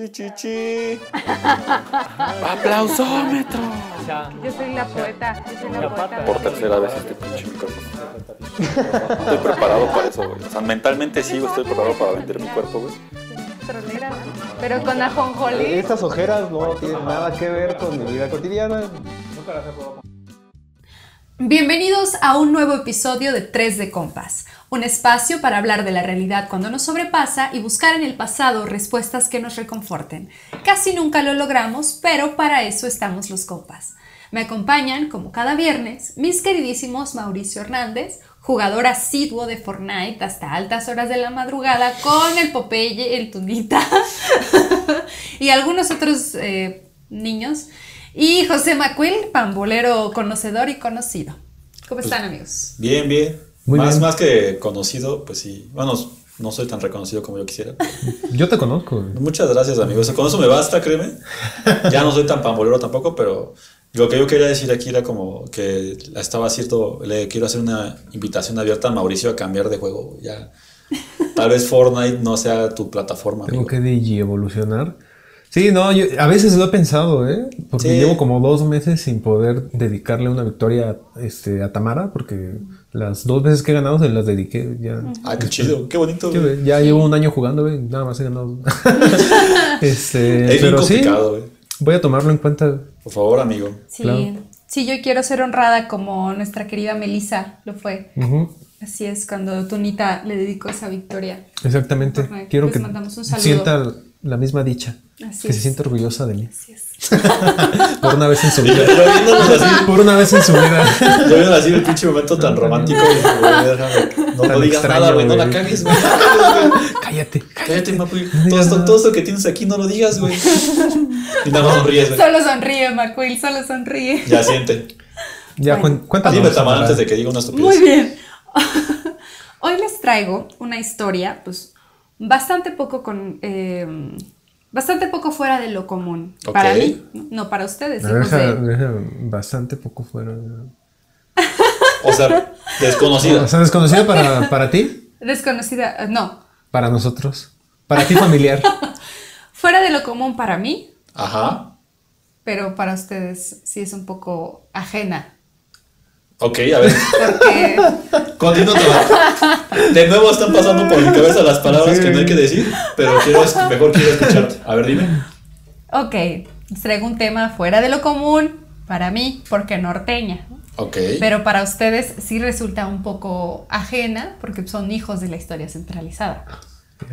Chichichi. Aplausómetro. Yo soy la poeta. Yo soy la poeta. Por tercera vez este pinche micrófono. Estoy preparado para eso, güey. O sea, mentalmente sí, güey, estoy preparado para vender mi cuerpo, güey. Pero con ajonjolí. Estas ojeras no tienen nada que ver con mi vida cotidiana. Bienvenidos a un nuevo episodio de 3 de Compas, un espacio para hablar de la realidad cuando nos sobrepasa y buscar en el pasado respuestas que nos reconforten. Casi nunca lo logramos, pero para eso estamos los compas. Me acompañan, como cada viernes, mis queridísimos Mauricio Hernández, jugador asiduo de Fortnite hasta altas horas de la madrugada con el Popeye, el Tunita y algunos otros eh, niños. Y José Macuil, pambolero conocedor y conocido. ¿Cómo están, amigos? Bien, bien. Muy más, bien. más que conocido, pues sí. Bueno, no soy tan reconocido como yo quisiera. Yo te conozco. güey. Muchas gracias, amigos. Con eso me basta, créeme. Ya no soy tan pambolero tampoco, pero lo que yo quería decir aquí era como que estaba cierto, le quiero hacer una invitación abierta a Mauricio a cambiar de juego. Ya, tal vez Fortnite no sea tu plataforma, Tengo amigo. que digi evolucionar. Sí, no, yo a veces lo he pensado, ¿eh? Porque Sí. llevo como dos meses sin poder dedicarle una victoria este, a Tamara, porque las dos veces que he ganado se las dediqué. Ya, Ah, qué chido, qué bonito. Sí, güey. güey, ya llevo un año jugando, güey, nada más he ganado. este, Es pero sí, complicado, güey. voy a tomarlo en cuenta. Por favor, amigo. Sí, Claro. sí, yo quiero ser honrada como nuestra querida Melissa lo fue. Así es, cuando Tunita le dedicó esa victoria. Exactamente. Quiero Les que mandamos un saludo. sienta la misma dicha. Así que se sienta orgullosa de mí. Así es. Por una vez en su Yo vida. así, Por una vez en su vida. yo viendo así el pinche momento tan romántico. y, güey, no, no Tan digas extraño, nada, güey, no la cagues, güey. no la cagues, güey. Cállate. Cállate, Mapuy. Todo esto, todo esto que tienes aquí no lo digas, güey. Y nada más sonríes, güey. Solo sonríe, Macuil, solo sonríe. Ya siente. Ya, Bueno. cuéntanos. Dime, Tamara. antes de que diga una estupidez. Muy bien. Hoy les traigo una historia, pues, bastante poco con. eh, bastante poco fuera de lo común. Para mí, no para ustedes. Hijos deja, de- bastante poco fuera. O sea, desconocida. O sea, desconocida para, para ti, Desconocida. eh, No. para nosotros. Para ti familiar. Fuera de lo común para mí, Ajá. pero para ustedes sí es un poco ajena. Ok, a ver. Porque. Continúa. De nuevo están pasando por mi cabeza las palabras que no hay que decir, pero quiero, es- mejor quiero escucharte. A ver, dime. ok, traigo un tema fuera de lo común para mí, porque norteña. ¿no? Ok. Pero para ustedes sí resulta un poco ajena porque son hijos de la historia centralizada.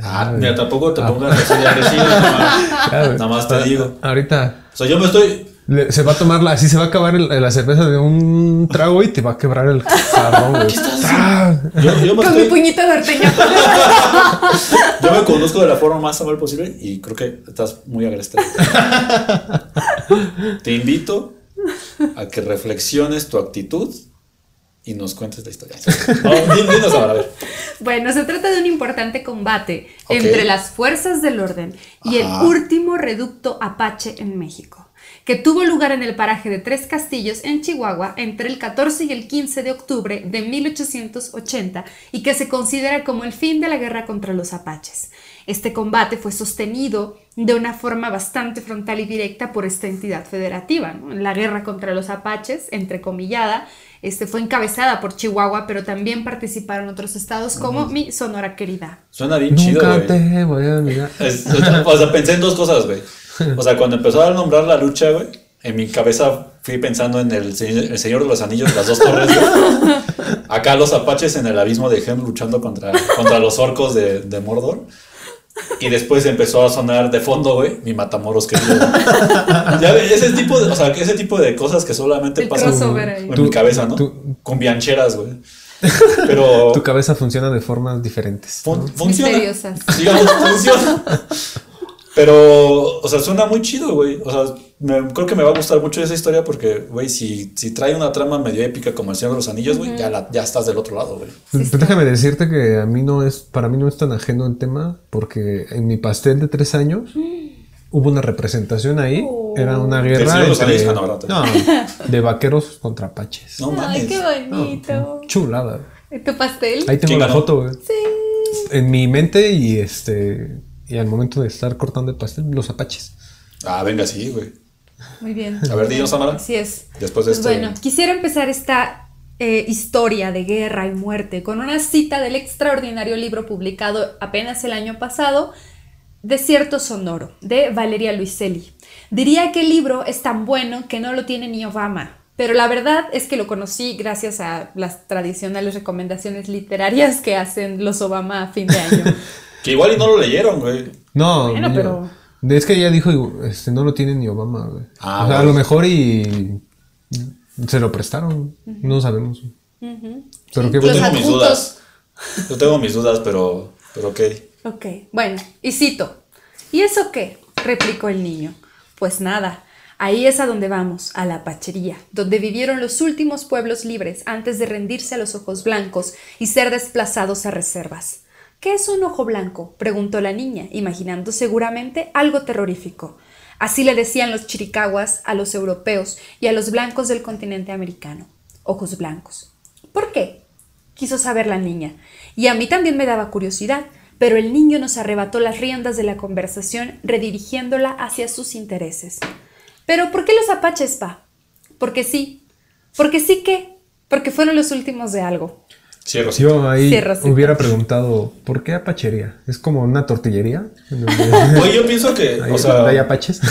Ah, mira, tampoco te pongas así de agresivo. Güey. Nada más te digo. Ahorita O sea, yo me estoy. Le- se va a tomar la, así se va a acabar el- la cerveza de un trago y te va a quebrar el jarrón, güey. Ah, Yo, yo me Con mi estoy. puñito norteño. Yo me conozco de la forma más amable posible y creo que estás muy agresivo. Te invito a que reflexiones tu actitud y nos cuentes la historia. No, din- dinos ahora, a ver. bueno, se trata de un importante combate entre las fuerzas del orden y Ajá. el último reducto apache en México, que tuvo lugar en el paraje de Tres Castillos, en Chihuahua, entre el 14 y el 15 de octubre de 1880 y que se considera como el fin de la guerra contra los apaches. Este combate fue sostenido de una forma bastante frontal y directa por esta entidad federativa. ¿no? La guerra contra los apaches, entrecomillada, este, fue encabezada por Chihuahua, pero también participaron otros estados como mi Sonora querida. Suena bien chido, Nunca güey. te voy a olvidar. Es- o sea, pensé en dos cosas, güey. O sea, cuando empezó a nombrar la lucha, güey, en mi cabeza fui pensando en el, el Señor de los Anillos, las dos torres, güey. Acá los apaches en el abismo de Helm luchando contra, contra los orcos de, de Mordor. Y después empezó a sonar de fondo, güey, mi Matamoros querido. Ya ese tipo de, o sea, ese tipo de cosas que solamente El pasan en mi cabeza, ¿no? tú- Con biancheras, güey. Pero Tu cabeza funciona de formas diferentes. fun- ¿no? funciona. Misteriosas. Digamos, funciona. Pero, o sea, suena muy chido, güey. O sea, me- creo que me va a gustar mucho esa historia porque, güey, si, si trae una trama medio épica como el Señor de los Anillos, güey, ya, la- ya estás del otro lado, güey. Pues déjame decirte que a mí no es, para mí no es tan ajeno el tema, porque en mi pastel de tres años hubo una representación ahí. Era una ¿Del guerra de los entre- Anillos? No, de vaqueros contra apaches. No mames. Ay, qué bonito. Chulada. ¿Tu pastel? Ahí tengo ¿Quién la ganó? foto, güey. Sí. En mi mente y este y al momento de estar cortando el pastel, los apaches. Ah, venga, sí, güey. Muy bien. A ver, dinos, Samara. Así es. Después de Pues esto. bueno, quisiera empezar esta eh, historia de guerra y muerte con una cita del extraordinario libro publicado apenas el año pasado, Desierto Sonoro, de Valeria Luiselli. Diría que el libro es tan bueno que no lo tiene ni Obama, pero la verdad es que lo conocí gracias a las tradicionales recomendaciones literarias que hacen los Obama a fin de año. Que igual y no lo leyeron, güey. No, Bueno, pero- Es que ella dijo, este, no lo tiene ni Obama, güey. Ah, o sea, a lo mejor y se lo prestaron, no sabemos. Pero qué Yo Los tengo mis adjuntos. dudas. Yo tengo mis dudas, pero, pero ok. Ok, bueno, y cito. ¿Y eso qué? replicó el niño. Pues nada, ahí es a donde vamos, a la pachería, donde vivieron los últimos pueblos libres antes de rendirse a los ojos blancos y ser desplazados a reservas. ¿Qué es un ojo blanco? preguntó la niña, imaginando seguramente algo terrorífico. Así le decían los chiricahuas a los europeos y a los blancos del continente americano. Ojos blancos. ¿Por qué? quiso saber la niña, y a mí también me daba curiosidad, pero el niño nos arrebató las riendas de la conversación, redirigiéndola hacia sus intereses. ¿Pero por qué los apaches, pa? Porque sí. ¿Porque sí qué? Porque fueron los últimos de algo. Cierro, sí. Yo ahí Sí, Rosita. hubiera preguntado, ¿por qué apachería? ¿Es como una tortillería? Oye, yo pienso que, ahí o donde hay sea, apaches.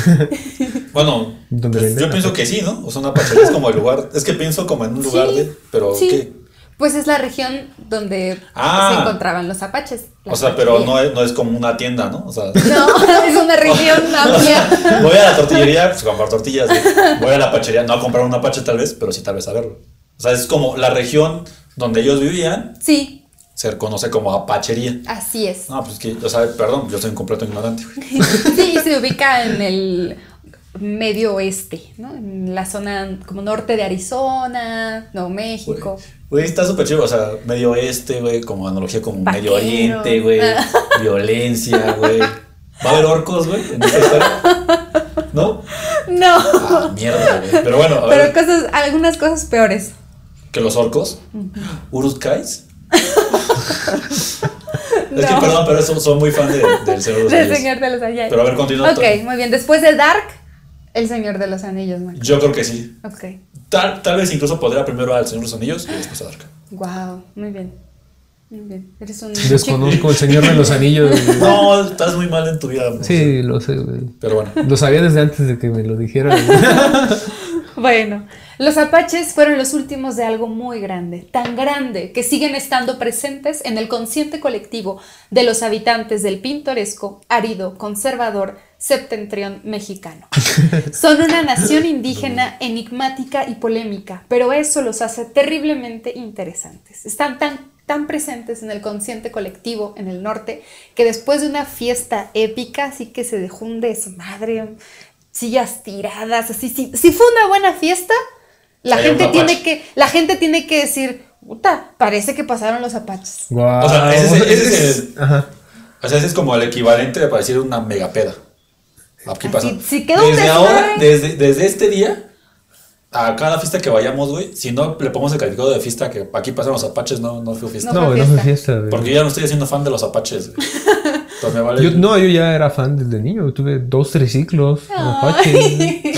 bueno, Donde pues, yo pienso que sí, ¿no? O sea, una pachería es como el lugar, es que pienso como en un lugar Sí, de, pero sí. ¿qué? Pues es la región donde Ah. se encontraban los apaches. O sea, pero no es, no es como una tienda, ¿no? O sea, No, es una región amplia. voy a la tortillería, pues a comprar tortillas. Voy a la pachería, no a comprar un apache tal vez, pero sí tal vez a verlo. O sea, es como la región donde ellos vivían, Sí, se conoce como apachería. así es. No, pues que, o sea, perdón, yo soy un completo ignorante. Sí, se ubica en el medio oeste, ¿no? En la zona como norte de Arizona, Nuevo México. Güey, está súper chido, o sea, medio oeste, güey, como analogía como Medio. Oriente, güey, violencia, güey. ¿Va a haber orcos, güey, en esta historia? ¿No? No, Ah, mierda, güey. Pero bueno, a pero ver, cosas, algunas cosas peores. Que los orcos, Urus-kais. Es que, perdón, pero son muy fan de- del Señor de los Del Anillos. Señor de los Anillos. Pero a ver, continúa. Ok, muy bien. Después de Dark, El Señor de los Anillos, Mike. Yo creo que sí. Ok. Tal, tal vez incluso podría primero al Señor de los Anillos y después a Dark. Wow, muy bien. Muy bien. Eres un Desconozco el Señor de los Anillos. No, estás muy mal en tu vida. Sí, lo sé, güey. Pero bueno. Lo sabía desde antes de que me lo dijeran. Bueno, los apaches fueron los últimos de algo muy grande, tan grande que siguen estando presentes en el consciente colectivo de los habitantes del pintoresco, árido, conservador septentrión mexicano. Son una nación indígena enigmática y polémica, pero eso los hace terriblemente interesantes. Están tan tan presentes en el consciente colectivo en el norte que después de una fiesta épica, así que se dejó un desmadre, sillas tiradas, así, si, si fue una buena fiesta, la gente tiene que, la gente tiene que decir, puta, parece que pasaron los apaches. Guau. O sea, ese es- ese es el- Ajá. O sea, ese es como el equivalente para decir una megapeda. Aquí pasa. Si quedó desde ahora, desde, desde este día, a cada fiesta que vayamos, güey, si no le ponemos el calificado de fiesta que aquí pasan los apaches, no, no fue fiesta. No. No, fue no fue fiesta. Porque yo ya no estoy haciendo fan de los apaches, güey. Vale. Yo, no, yo ya era fan desde niño. Tuve dos triciclos. Apache.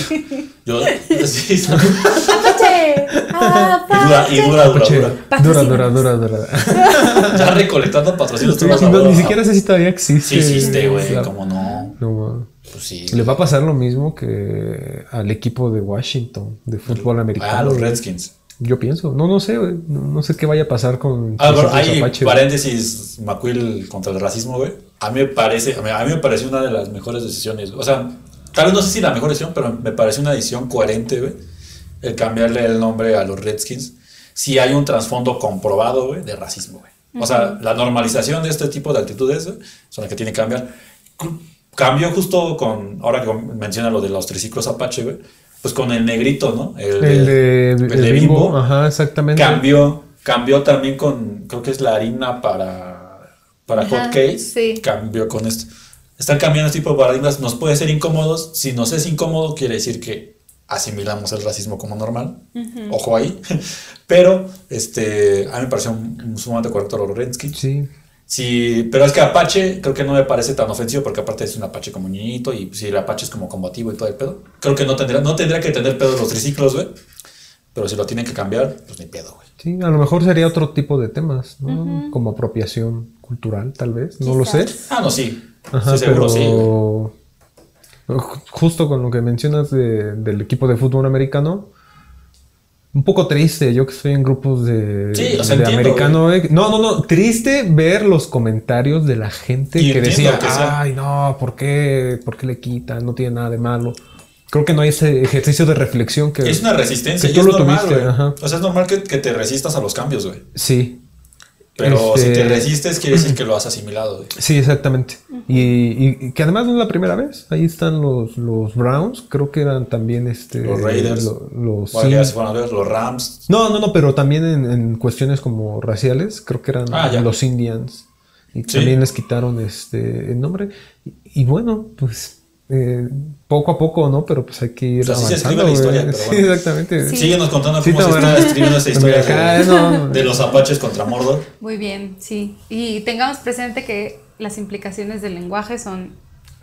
Yo, sí. ¡Apache! y dura, y dura, dura, Apache. dura. Dura, dura, dura, dura. Ya recolectando patrocinios. Sí, no, ni siquiera sé si todavía existe. Sí existe, güey. La- ¿Cómo no? No. Pues sí. Le va a pasar lo mismo que al equipo de Washington de fútbol americano. Ah, los. Redskins. Yo pienso. No, no sé, güey. No, no sé qué vaya a pasar con Ah, bueno, hay Apache, paréntesis, McQuill contra el racismo, güey. A mí me parece, a mí, a mí me pareció una de las mejores decisiones. O sea, tal vez no sé si la mejor decisión, pero me parece una decisión coherente, güey. El cambiarle el nombre a los Redskins. Si hay un trasfondo comprobado, güey, de racismo, güey. O sea, la normalización de este tipo de actitudes güey, son las que tiene que cambiar. Cambió justo con, ahora que menciona lo de los triciclos Apache, güey. Pues con el negrito, ¿no? El de, el el de bimbo. Bimbo. Ajá, exactamente. Cambió, cambió también con, creo que es la harina para, para Ajá, hot cakes. sí. Cambió con esto. Están cambiando este tipo de paradigmas. Nos puede ser incómodos. Si nos es incómodo, quiere decir que asimilamos el racismo como normal. Ojo ahí. Pero, este, a mí me pareció un- un sumamente correcto Redskins. Sí. Sí, pero es que Apache creo que no me parece tan ofensivo porque aparte es un Apache como niñito y si el Apache es como combativo y todo el pedo. Creo que no tendría, no tendría que tener pedo los triciclos, güey. Pero si lo tienen que cambiar, pues ni pedo, güey. Sí, a lo mejor sería otro tipo de temas, ¿no? Como apropiación cultural, tal vez. No lo sé. Ah, no, sí. Ajá, sí, seguro pero sí, justo con lo que mencionas de- del equipo de fútbol americano, un poco triste, yo que estoy en grupos de, Sí, o sea, de entiendo, americano. eh, No, no, no, triste ver los comentarios de la gente Y que decía, que ay, no, ¿por qué? ¿Por qué le quitan? No tiene nada de malo. Creo que no hay ese ejercicio de reflexión que... Es una resistencia que y tú es lo normal, tuviste, ajá. O sea, es normal que, que te resistas a los cambios, güey. Sí. Pero Este- si te resistes, quiere decir que lo has asimilado. Sí, exactamente. y, y- y que además no es la primera vez. Ahí están los, los Browns. Creo que eran también este, Los Raiders. lo- los sí. ver los Rams. No, no, no, pero también en, en cuestiones como raciales. Creo que eran Ah, los Indians. Y Sí. también les quitaron este el nombre. Y, y bueno, pues eh, poco a poco, ¿no? Pero pues hay que ir Pues así se avanzando. escribe la historia, pero sí, exactamente. Sí. Síguenos contando Sí, cómo se está escribiendo esa historia Acá, de, no. de los apaches contra Mordor. Muy bien, sí. Y tengamos presente que las implicaciones del lenguaje son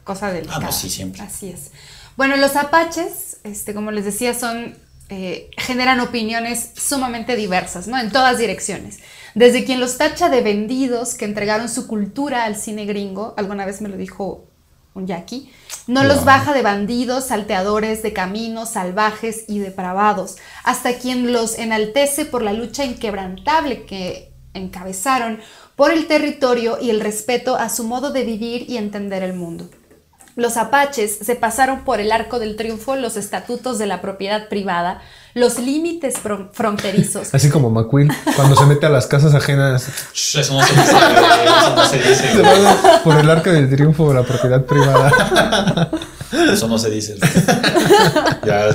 cosa delicada. Ah, no, sí, siempre. Así es. Bueno, los apaches, este, como les decía, son eh, generan opiniones sumamente diversas, ¿no? En todas direcciones. Desde quien los tacha de vendidos que entregaron su cultura al cine gringo, alguna vez me lo dijo un yaqui, no los baja de bandidos, salteadores de caminos, salvajes y depravados, hasta quien los enaltece por la lucha inquebrantable que encabezaron por el territorio y el respeto a su modo de vivir y entender el mundo. Los apaches se pasaron por el arco del triunfo los estatutos de la propiedad privada, los límites fron- fronterizos, Así como McQueen, cuando se mete a las casas ajenas. Eso no se dice, güey. Eso no se dice, Se güey. va por el arco del triunfo de la propiedad privada. Eso no se dice. Ya,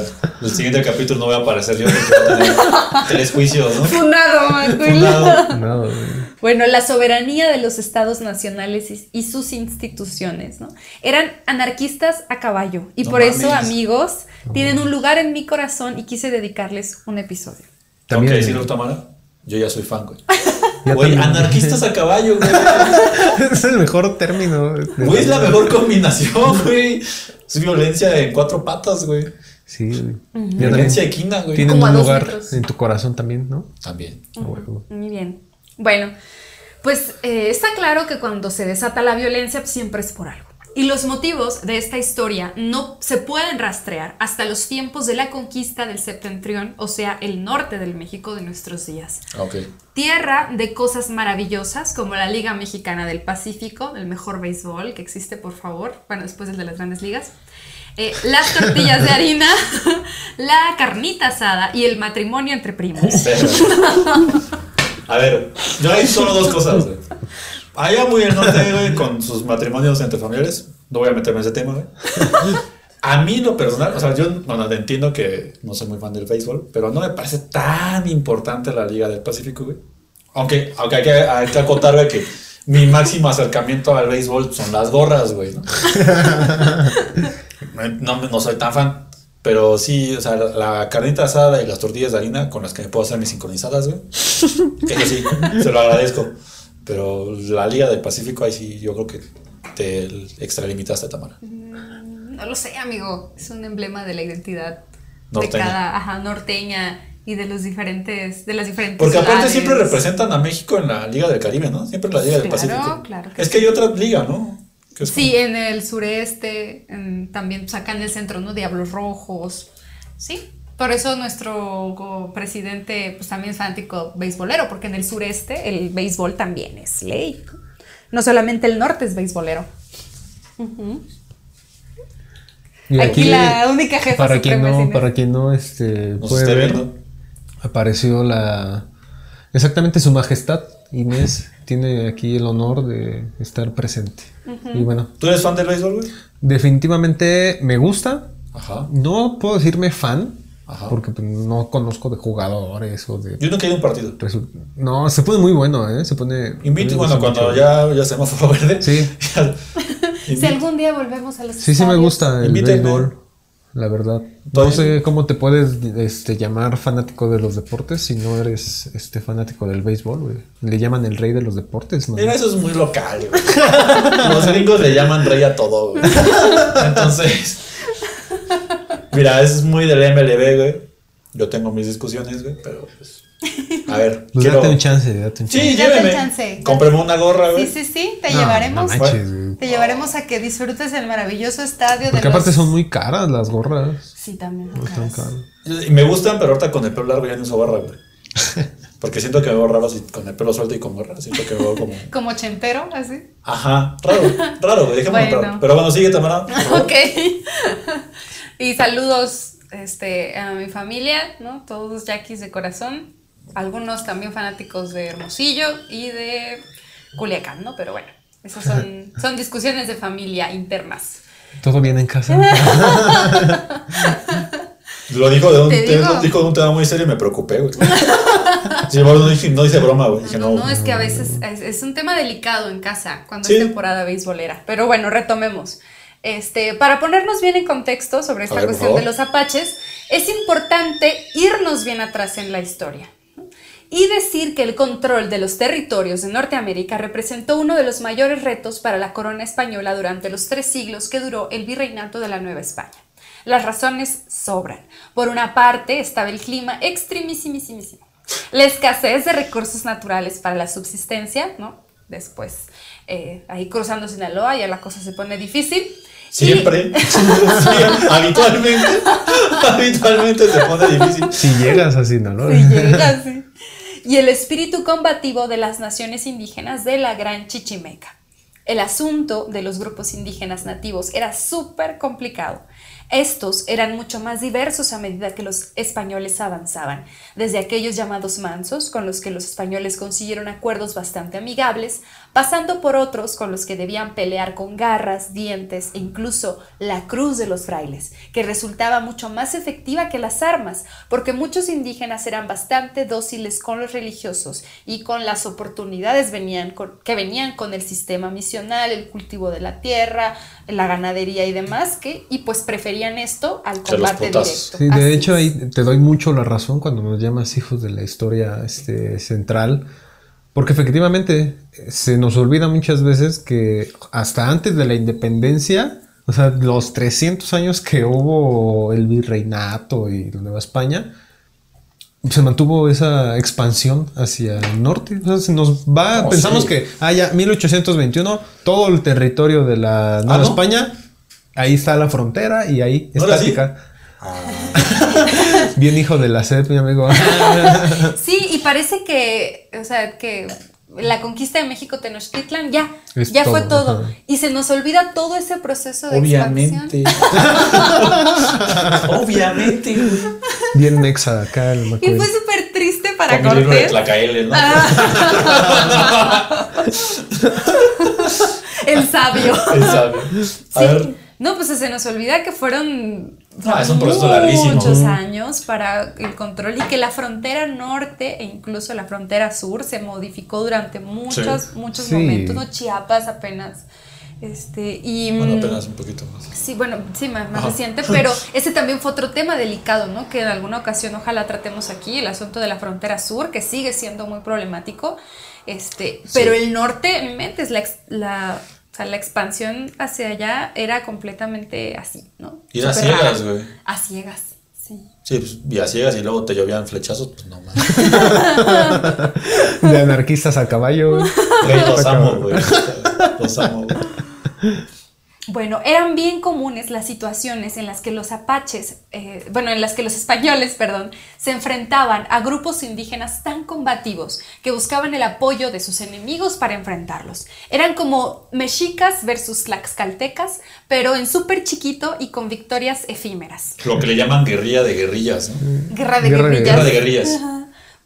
el siguiente capítulo no voy a aparecer yo porque voy a tener tres juicios, ¿no? Funado, Macuil. Fundado. No, güey. Bueno, la soberanía de los estados nacionales y, y sus instituciones, ¿no? Eran anarquistas a caballo. Y No por eso, amigos, tienen un lugar en mi corazón y quise dedicarles un episodio. Tengo que También- decirlo, Tamara. Yo ya soy fan, güey. Güey, anarquistas a caballo, güey. es el mejor término. Güey, es la mejor combinación, güey. Es violencia en cuatro patas, güey. Sí, güey. Violencia equina, güey. Tienen un lugar metros. en tu corazón también, ¿no? También. Muy bien. Bueno, pues eh, está claro que cuando se desata la violencia pues, siempre es por algo. Y los motivos de esta historia no se pueden rastrear hasta los tiempos de la conquista del septentrión, o sea, el norte del México de nuestros días. Ok. Tierra de cosas maravillosas como la Liga Mexicana del Pacífico, el mejor béisbol que existe, por favor, bueno, después el de las grandes ligas. Eh, las tortillas de harina, la carnita asada y el matrimonio entre primos. A ver, yo hay solo dos cosas, güey. Allá muy al norte, güey, con sus matrimonios entre familiares. No voy a meterme en ese tema, güey. A mí lo personal, o sea, yo bueno, entiendo que no soy muy fan del béisbol, pero no me parece tan importante la Liga del Pacífico, güey. Aunque, aunque hay, que, hay que acotar, güey, que mi máximo acercamiento al béisbol son las gorras, güey, no, no soy tan fan. Pero sí, o sea, la, carnita asada y las tortillas de harina con las que me puedo hacer mis sincronizadas, güey. Eso sí, se lo agradezco. Pero la Liga del Pacífico, ahí sí, yo creo que te extralimitaste, Tamara. No lo sé, amigo. Es un emblema de la identidad Norteña. de cada ajá, norteña y de los diferentes, de las diferentes Porque aparte ciudades. siempre representan a México en la Liga del Caribe, ¿no? Siempre en la Liga del Claro, Pacífico. claro que es que hay otra liga, ¿no? Que es Sí, en el sureste, en- también pues, acá en el centro, ¿no? Diablos Rojos. Sí. Por eso nuestro presidente pues también es fanático beisbolero, porque en el sureste el béisbol también es ley. ¿no? Solamente el norte es beisbolero. Y Aquí la única jefa para quien no, para quien no este, puede ver, apareció la exactamente su majestad Inés tiene aquí el honor de estar presente. Y bueno, ¿Tú eres fan del béisbol, güey? definitivamente me gusta. Ajá. No puedo decirme fan, Ajá. porque pues, no conozco de jugadores o de Yo nunca he ido a un partido. resu- No, se pone muy bueno, ¿eh? Se pone. Invito, bueno, cuando ya, ya semáforo verde. Sí. Si algún día volvemos a los Sí, sí me gusta el béisbol. La verdad. No Todavía- sé cómo te puedes este, llamar fanático de los deportes si no eres este fanático del béisbol, güey. Le llaman el rey de los deportes, ¿no? Mira, eso es muy local, güey. Los gringos le llaman rey a todo, güey. Entonces, mira, eso es muy del MLB, güey. Yo tengo mis discusiones, güey, pero pues. A ver, Pues quiero. date un chance, date un chance. Sí, lléveme. chance. Cómpreme una gorra, güey. Sí, sí, sí, te No, llevaremos. no manches, güey. te llevaremos a que disfrutes el maravilloso estadio de Porque los... aparte son muy caras las gorras. Sí, también. son Están caras. me gustan, pero ahorita con el pelo largo ya no uso barra, güey. Porque siento que me veo raro así con el pelo suelto y con gorra. Siento que me veo como. Como chentero, así. Ajá, raro, raro, güey. Dejémoslo Bueno. raro. Pero bueno, sigue, Tamara. Ok. y saludos este, a mi familia, ¿no? Todos yaquis de corazón. Algunos también fanáticos de Hermosillo y de Culiacán, ¿no? Pero bueno, esas son, son discusiones de familia internas. ¿Todo bien en casa? Lo dijo de un, Te lo dijo de un tema muy serio y me preocupé, güey. Sí, bueno, no, dije, no hice broma, güey. Dije, No, no. no, es que a veces es, es un tema delicado en casa cuando Sí. es temporada beisbolera. Pero bueno, retomemos. Este, para ponernos bien en contexto sobre esta ver, cuestión de los apaches, es importante irnos bien atrás en la historia. Y decir que el control de los territorios de Norteamérica representó uno de los mayores retos para la corona española durante los tres siglos que duró el virreinato de la Nueva España. Las razones sobran. Por una parte estaba el clima extremísimísimo. La escasez de recursos naturales para la subsistencia, ¿no? Después, eh, ahí cruzando Sinaloa ya la cosa se pone difícil. Siempre. Sí, habitualmente. habitualmente se pone difícil. si llegas así, ¿no? Y, sí llega, sí. Y el espíritu combativo de las naciones indígenas de la Gran Chichimeca. El asunto de los grupos indígenas nativos era súper complicado. Estos eran mucho más diversos a medida que los españoles avanzaban, desde aquellos llamados mansos, con los que los españoles consiguieron acuerdos bastante amigables, pasando por otros con los que debían pelear con garras, dientes e incluso la cruz de los frailes, que resultaba mucho más efectiva que las armas, porque muchos indígenas eran bastante dóciles con los religiosos y con las oportunidades que venían con el sistema misional, el cultivo de la tierra, la ganadería y demás, que, y pues preferían esto al combate directo. Sí, de Así hecho es. ahí te doy mucho la razón cuando nos llamas hijos de la historia este, central, porque efectivamente eh, se nos olvida muchas veces que hasta antes de la independencia, o sea, los 300 años que hubo el virreinato y la Nueva España, se mantuvo esa expansión hacia el norte. O sea, se nos va, Oh, pensamos sí. que, ah, ya, 1821, todo el territorio de la Nueva ¿no? España, ahí está la frontera y ahí ¿No era así? estática. Bien hijo de la sed, mi amigo. Sí, y parece que, o sea, que la conquista de México Tenochtitlan ya, Es ya fue todo, ajá. Y se nos olvida todo ese proceso de Obviamente. Obviamente, güey. Bien mexa acá el expansión. Y fue súper triste para de Cortés. Tlacaele, ¿no? El sabio. Él sabe. A Sí. ver. No, pues se nos olvida que fueron Ah, es un proceso larguísimo. muchos años para el control y que la frontera norte e incluso la frontera sur se modificó durante muchos, muchos Sí. momentos, ¿no? Chiapas apenas. Este, y Bueno, mm, apenas un poquito más. Sí, bueno, sí, más, más reciente, pero ese también fue otro tema delicado, ¿no? Que en alguna ocasión ojalá tratemos aquí, el asunto de la frontera sur, que sigue siendo muy problemático. Este, pero el norte, en mi mente, es la, ex- la, sea, la expansión hacia allá era completamente así, ¿no? Ir a ciegas, güey. A ciegas, sí. Sí, pues, y a ciegas y luego te llovían flechazos, pues no mames. De anarquistas a caballo. güey. Güey, los amo, güey. Los amo, güey. Bueno, eran bien comunes las situaciones en las que los apaches, eh, bueno, en las que los españoles, perdón, se enfrentaban a grupos indígenas tan combativos que buscaban el apoyo de sus enemigos para enfrentarlos. Eran como mexicas versus tlaxcaltecas, pero en súper chiquito y con victorias efímeras. Lo que le llaman guerrilla de guerrillas, ¿no? Guerra de Guerra de- guerrillas. Guerra de guerrillas.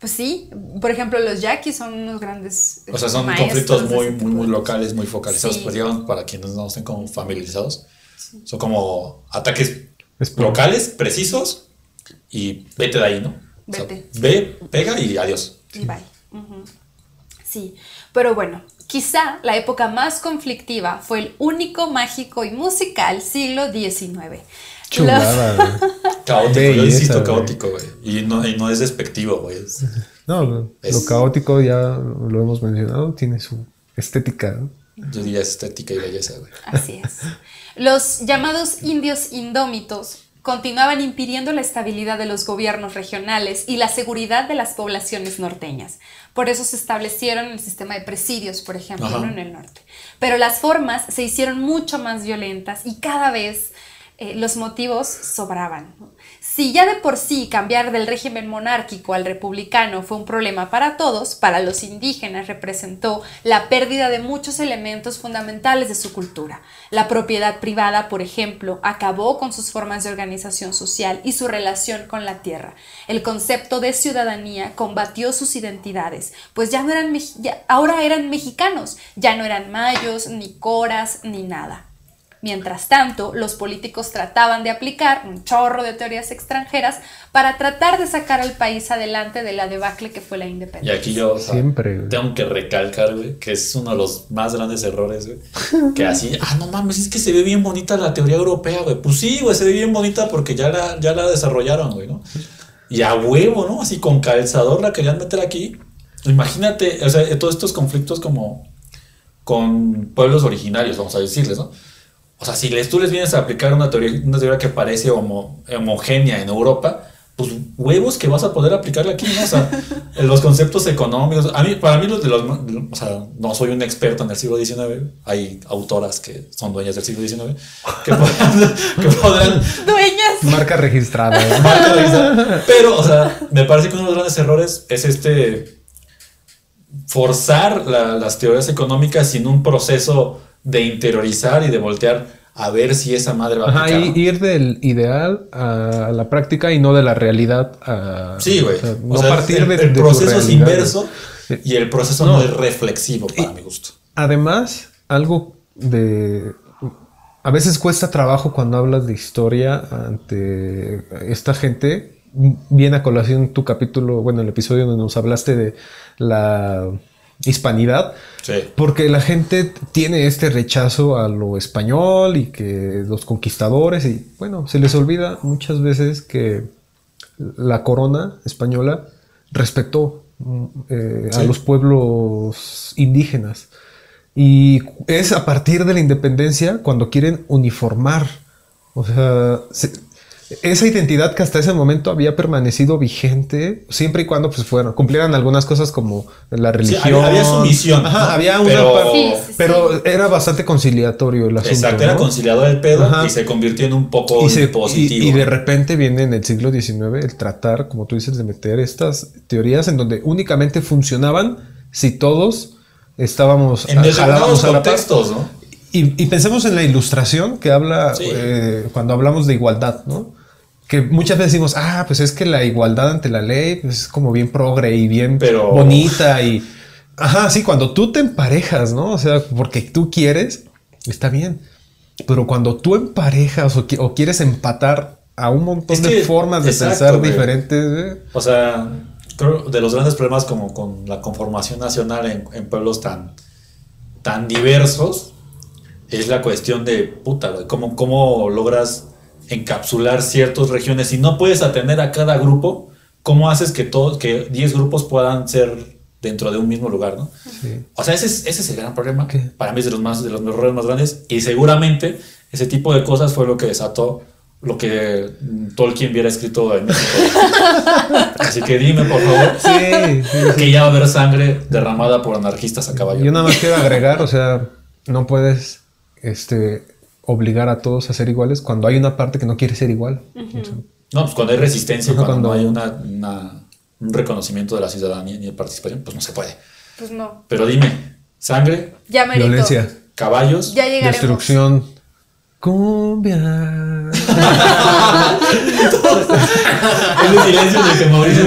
Pues sí, por ejemplo, los yaquis son unos grandes. O sea, son conflictos muy, muy, muy locales, muy focalizados. Sí. Pues digamos, para quienes no estén como familiarizados, son como ataques Es locales, precisos, y vete de ahí, ¿no? O sea, Vete. ve, pega y adiós. Y bye. Ujú. Sí, pero bueno, Quizá la época más conflictiva fue el único mágico y musical siglo XIX. Chulada, güey. Caótico, yo insisto caótico, güey. Y no, y no es despectivo, güey. es- No, lo caótico ya lo hemos mencionado, tiene su estética. ¿no? Yo diría estética y belleza, güey. Así es. Los llamados indios indómitos continuaban impidiendo la estabilidad de los gobiernos regionales y la seguridad de las poblaciones norteñas. Por eso se establecieron el sistema de presidios, por ejemplo, en el norte. Pero las formas se hicieron mucho más violentas y cada vez eh, los motivos sobraban. Si ya de por sí cambiar del régimen monárquico al republicano fue un problema para todos, para los indígenas representó la pérdida de muchos elementos fundamentales de su cultura. La propiedad privada, por ejemplo, acabó con sus formas de organización social y su relación con la tierra. El concepto de ciudadanía combatió sus identidades, pues ya no eran ahora eran mexicanos, ya no eran mayos, ni coras, ni nada. Mientras tanto, los políticos trataban de aplicar un chorro de teorías extranjeras para tratar de sacar al país adelante de la debacle que fue la Y independencia. aquí yo o sea, Siempre, güey. tengo que recalcar, güey, que es uno de los más grandes errores, güey. Que así, ah, no mames, es que se ve bien bonita la teoría europea, güey. Pues sí, güey, se ve bien bonita porque ya la, ya la desarrollaron, güey, ¿no? Y a huevo, ¿no? Así con calzador la querían meter aquí. Imagínate, o sea, todos estos conflictos como con pueblos originarios, vamos a decirles, ¿no? O sea, si les, tú les vienes a aplicar una teoría, una teoría que parece homo- homogénea en Europa, pues huevos que vas a poder aplicarla aquí, ¿no? O sea, los conceptos económicos. A mí, para mí, los de los. O sea, no soy un experto en el siglo XIX. Hay autoras que son dueñas del siglo XIX que podrán. que podrán Dueñas. Marca registrada. la lista. Pero, o sea, me parece que uno de los grandes errores es este. forzar la- las teorías económicas sin un proceso de interiorizar y de voltear a ver si esa madre va a Ajá, y- ir del ideal a la práctica y no de la realidad a. Sí, güey. o sea, O no sea, partir el, de, el de tu proceso es inverso y el proceso No. no, es reflexivo para mi gusto. Además, algo de... A veces cuesta trabajo cuando hablas de historia ante esta gente. Viene a colación tu capítulo, bueno, el episodio donde nos hablaste de la hispanidad. Sí. Porque la gente tiene este rechazo a lo español y que los conquistadores y bueno, se les olvida muchas veces que la corona española respetó mm, eh, a los pueblos indígenas. Y es a partir de la independencia cuando quieren uniformar. O sea, se- esa identidad que hasta ese momento había permanecido vigente, siempre y cuando pues fueran, cumplieran algunas cosas como la Sí, religión. había, había sumisión. Ajá, ¿no? había una pero, parte- Sí, sí, sí. Pero era bastante conciliatorio el asunto. Exacto, era ¿no? conciliador el pedo Ajá. y se convirtió en un poco y, se- positivo. y- y de repente viene en el siglo XIX el tratar, como tú dices, de meter estas teorías en donde únicamente funcionaban si todos estábamos en ah, jalábamos a la par. contextos, ¿no? Y, y pensemos en la ilustración que habla Sí. eh, cuando hablamos de igualdad, ¿no? Que muchas veces decimos, ah, pues es que la igualdad ante la ley pues, es como bien progre y bien Pero- bonita y... Ajá, sí, cuando tú te emparejas, ¿no? O sea, porque tú quieres, está bien. Pero cuando tú emparejas o, qui- o quieres empatar a un montón Es de formas de exacto, pensar güey. diferentes, ¿eh? O sea, creo de los grandes problemas como con la conformación nacional en, en pueblos tan, tan diversos es la cuestión de puta, güey, cómo, cómo logras encapsular ciertas regiones. Si no puedes atender a cada grupo, ¿cómo haces que todos, que 10 grupos puedan ser dentro de un mismo lugar, no? Sí. O sea, ese es, ese es el gran problema. Para mí es de los más de los errores más grandes. Y seguramente ese tipo de cosas fue lo que desató lo que mm, Tolkien hubiera escrito en México. Así que dime, por favor, Sí, sí, que ya va a haber sangre derramada por anarquistas a caballo. Yo nada más quiero agregar, o sea, no puedes este, obligar a todos a ser iguales cuando hay una parte que no quiere ser igual. O sea, No, pues cuando hay resistencia, cuando, cuando- no hay una, una- un reconocimiento de la ciudadanía ni de participación, pues no se puede. Pues no. Pero dime, sangre, Ya violencia, caballos. Ya destrucción, cumbia. Ese silencio de que Mauricio.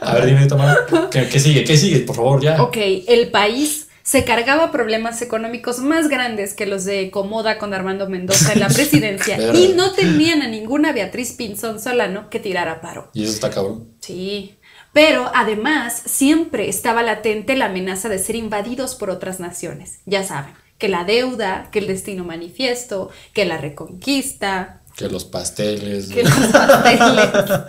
A ver, dime, Tamara, ¿qué, qué sigue? ¿Qué sigue? Por favor, ya. Ok, el país se cargaba problemas económicos más grandes que los de Comoda con Armando Mendoza en la presidencia y no tenían a ninguna Beatriz Pinzón Solano que tirara paro. Y eso está cabrón. Sí. Pero además siempre estaba latente la amenaza de ser invadidos por otras naciones. Ya saben, que la deuda, que el destino manifiesto, que la reconquista, Que los pasteles. que los pasteles.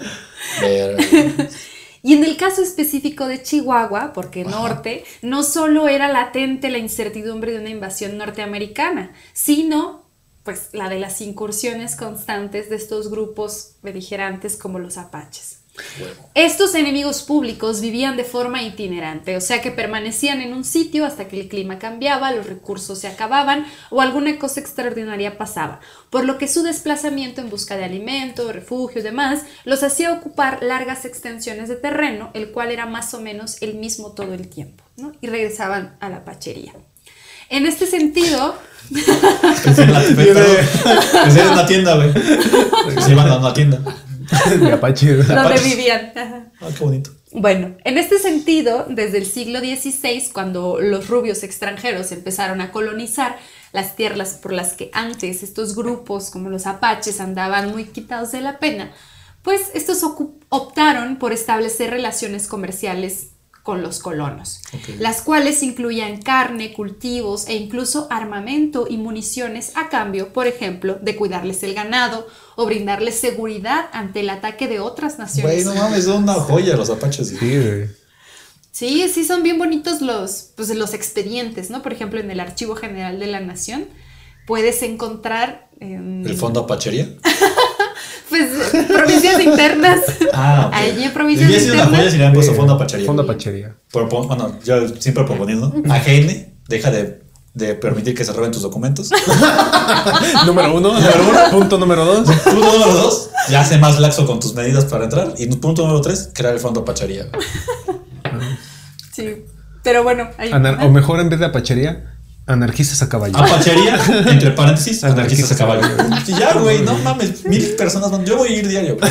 Y en el caso específico de Chihuahua, porque norte, no solo era latente la incertidumbre de una invasión norteamericana, sino pues la de las incursiones constantes de estos grupos beligerantes como los apaches. Estos enemigos públicos vivían de forma itinerante, o sea que permanecían en un sitio hasta que el clima cambiaba, los recursos se acababan o alguna cosa extraordinaria pasaba, por lo que su desplazamiento en busca de alimento, refugio y demás los hacía ocupar largas extensiones de terreno, el cual era más o menos el mismo todo el tiempo, ¿no? y regresaban a la pachería. En este sentido, Pensé en la Pensé en una tienda, güey. Se iban a una tienda. De Apache. donde vivían. Ah, qué bonito. Bueno, en este sentido, desde el siglo XVI, cuando los rubios extranjeros empezaron a colonizar las tierras por las que antes estos grupos como los apaches andaban muy quitados de la pena, pues estos optaron por establecer relaciones comerciales con los colonos, Ok. las cuales incluían carne, cultivos e incluso armamento y municiones a cambio, por ejemplo, de cuidarles el ganado o brindarles seguridad ante el ataque de otras naciones. Güey, no mames, son una joya los apaches. Sí, güey. Sí, sí son bien bonitos los, pues, los expedientes, ¿no? Por ejemplo, en el Archivo General de la Nación puedes encontrar El fondo apachería. pues provincias internas. Ah, ok. Allí en provincias Hubiera sido una internas. joya si le hubieran puesto fondo apachería. Fondo Apachería. Propon- bueno, yo siempre proponiendo. AGN, deja de, de permitir que se roben tus documentos. número uno. Número uno. Punto número dos. Punto número dos, ya sé más laxo con tus medidas para entrar. Y punto número tres, crear el fondo apachería. güey. Sí. Pero bueno, ahí. O mejor en vez de Apachería, anarquistas a caballo. Apachería, entre paréntesis, Anarquistas anarquistas a caballo. Y ya, güey, no mames, mil personas van. Yo voy a ir diario.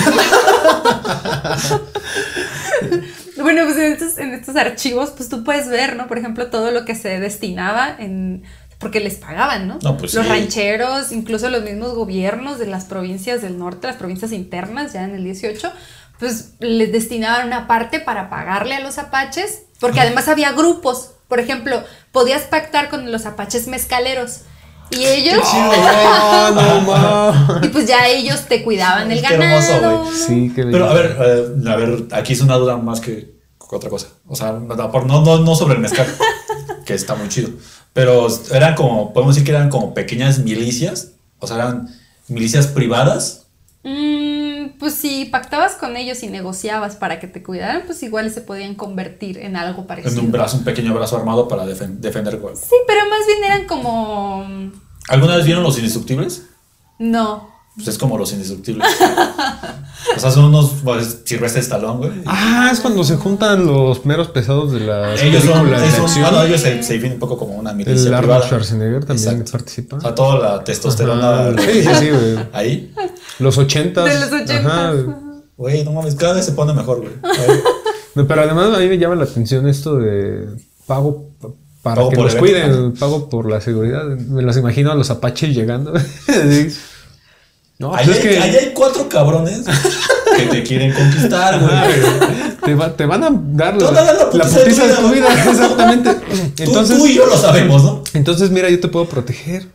Bueno, pues en estos, en estos archivos, pues tú puedes ver, ¿no? Por ejemplo, todo lo que se destinaba en. Porque les pagaban, ¿no? No, pues los sí. rancheros, incluso los mismos gobiernos de las provincias del norte, las provincias internas, ya en el 18, pues les destinaban una parte para pagarle a los apaches, porque además había grupos. Por ejemplo, podías pactar con los apaches mezcaleros. Y ellos. Ah, no. Y pues ya ellos te cuidaban el Qué hermoso, ganado. güey. Sí, qué Pero a ver, eh, a ver, aquí es una duda más que otra cosa. O sea, no, no, no sobre el mezcal, que está muy chido. Pero eran como, podemos decir que eran como pequeñas milicias. O sea, eran milicias privadas. Mm, pues si pactabas con ellos y negociabas para que te cuidaran, pues igual se podían convertir en algo En parecido. un brazo, un pequeño brazo armado para defen- defender. güey. Sí, pero más bien eran como... ¿Alguna vez vieron los indestructibles? No. Pues es como los indestructibles. o sea, son unos pues, Silvestre Stallone, güey. Ah, es cuando se juntan los meros pesados de las ellos son, de acción. bueno, ellos se, se definen un poco como una milicia El Arnold. Schwarzenegger también Exacto. participa. O sea, toda la testosterona. Ajá. Sí, sí, sí, güey. Ahí. Los ochentas. De los ochentas. Ajá. Güey, no mames, cada vez se pone mejor, güey. Pero además a mí me llama la atención esto de pago pa- para Pago que evento, cuiden, pago por la seguridad. Me los imagino a los apaches llegando. No, Ahí, pues es hay, que ahí hay cuatro cabrones que te quieren conquistar, güey. te, va- te van a dar la, la la putiza de tu de tu vida. Exactamente. Tú, Entonces, tú y yo lo sabemos, ¿no? entonces, mira, yo te puedo proteger.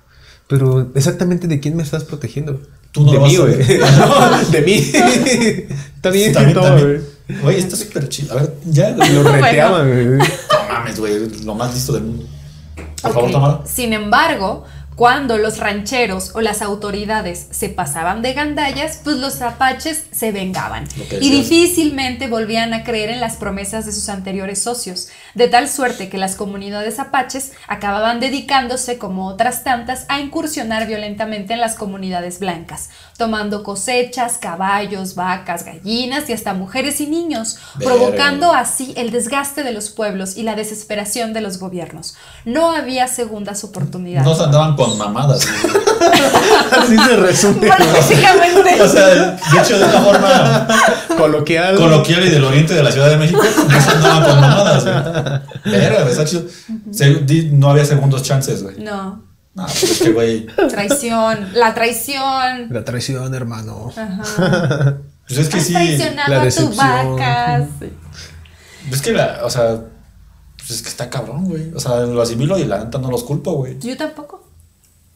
Pero exactamente de quién me estás protegiendo. Tú no de lo mí, güey. de mí. Está bien, También, no, también. güey. Está súper chido. A ver, ya, güey. Lo reteaban, güey. No mames, güey. Lo más listo del mundo. Por favor. Tamara. Sin embargo, cuando los rancheros o las autoridades se pasaban de gandallas, pues los apaches se vengaban y difícilmente volvían a creer en las promesas de sus anteriores socios, de tal suerte que las comunidades apaches acababan dedicándose, como otras tantas, a incursionar violentamente en las comunidades blancas, tomando cosechas, caballos, vacas, gallinas y hasta mujeres y niños, Verga. provocando así el desgaste de los pueblos y la desesperación de los gobiernos. No había segundas oportunidades. No se andaban con mamadas. güey. Así se resume. Básicamente. O sea, de hecho, de una forma Coloquial. coloquial y del oriente de la Ciudad de México, no se andaban con mamadas, güey. Verga, está chido. Se- di- no había segundos chances, güey. No. No, pues es que, güey. Traición. La traición. La traición, hermano. Ajá. Pues es que Has sí. traicionado la a tu decepción. vaca. sí. Es que la, o sea, pues es que está cabrón, güey. O sea, lo asimilo y la neta no los culpo, güey. Yo tampoco.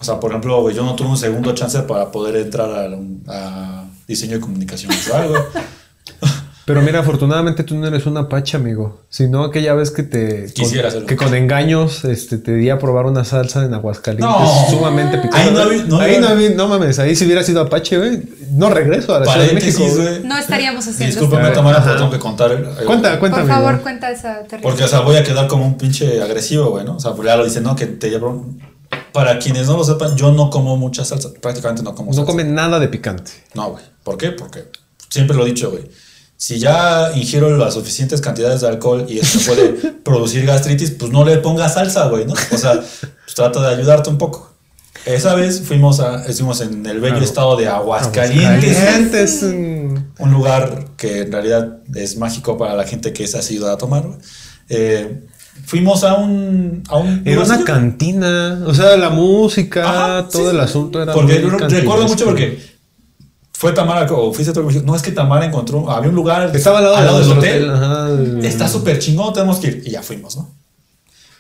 O sea, por ejemplo, güey, yo no tuve un segundo chance para poder entrar a, a diseño de comunicación visual, güey. Pero mira, afortunadamente tú no eres un apache, amigo. Sino aquella vez que te. Quisiera con. Que con engaños este, te di a probar una salsa en Aguascalientes No. sumamente picante. Ahí no había- no ahí había- no, había- no mames, ahí si hubiera sido apache, güey. No regreso a la Ciudad de México. No estaríamos haciendo Discúlpame, esto. Tamara, pero tengo que contar. eh, Cuenta, cuenta, Por amigo. favor, cuenta esa terrible. Porque, o sea, voy a quedar como un pinche agresivo, güey, ¿no? O sea, pues ya lo dicen, ¿no? Que te llevan. Para quienes no lo sepan, yo no como mucha salsa. Prácticamente no como No salsa. comen nada de picante. No, güey. ¿Por qué? Porque siempre lo he dicho, güey. Si ya ingiero las suficientes cantidades de alcohol y esto puede producir gastritis, pues no le pongas salsa, güey, ¿no? O sea, pues trata de ayudarte un poco. Esa vez fuimos a, estuvimos en el bello Claro. estado de Aguascalientes. Aguascalientes, un lugar que en realidad es mágico para la gente que es así a tomar. güey. Eh, fuimos a un. A un Era una cantina. O sea, la música, Ajá, todo sí. el asunto era. Porque muy re- recuerdo mucho porque fue Tamara o fuiste tú que me dijo, no es que Tamara encontró, había un lugar Estaba al lado, del del hotel. ajá, Está súper chingón, tenemos que ir. Y ya fuimos, ¿no?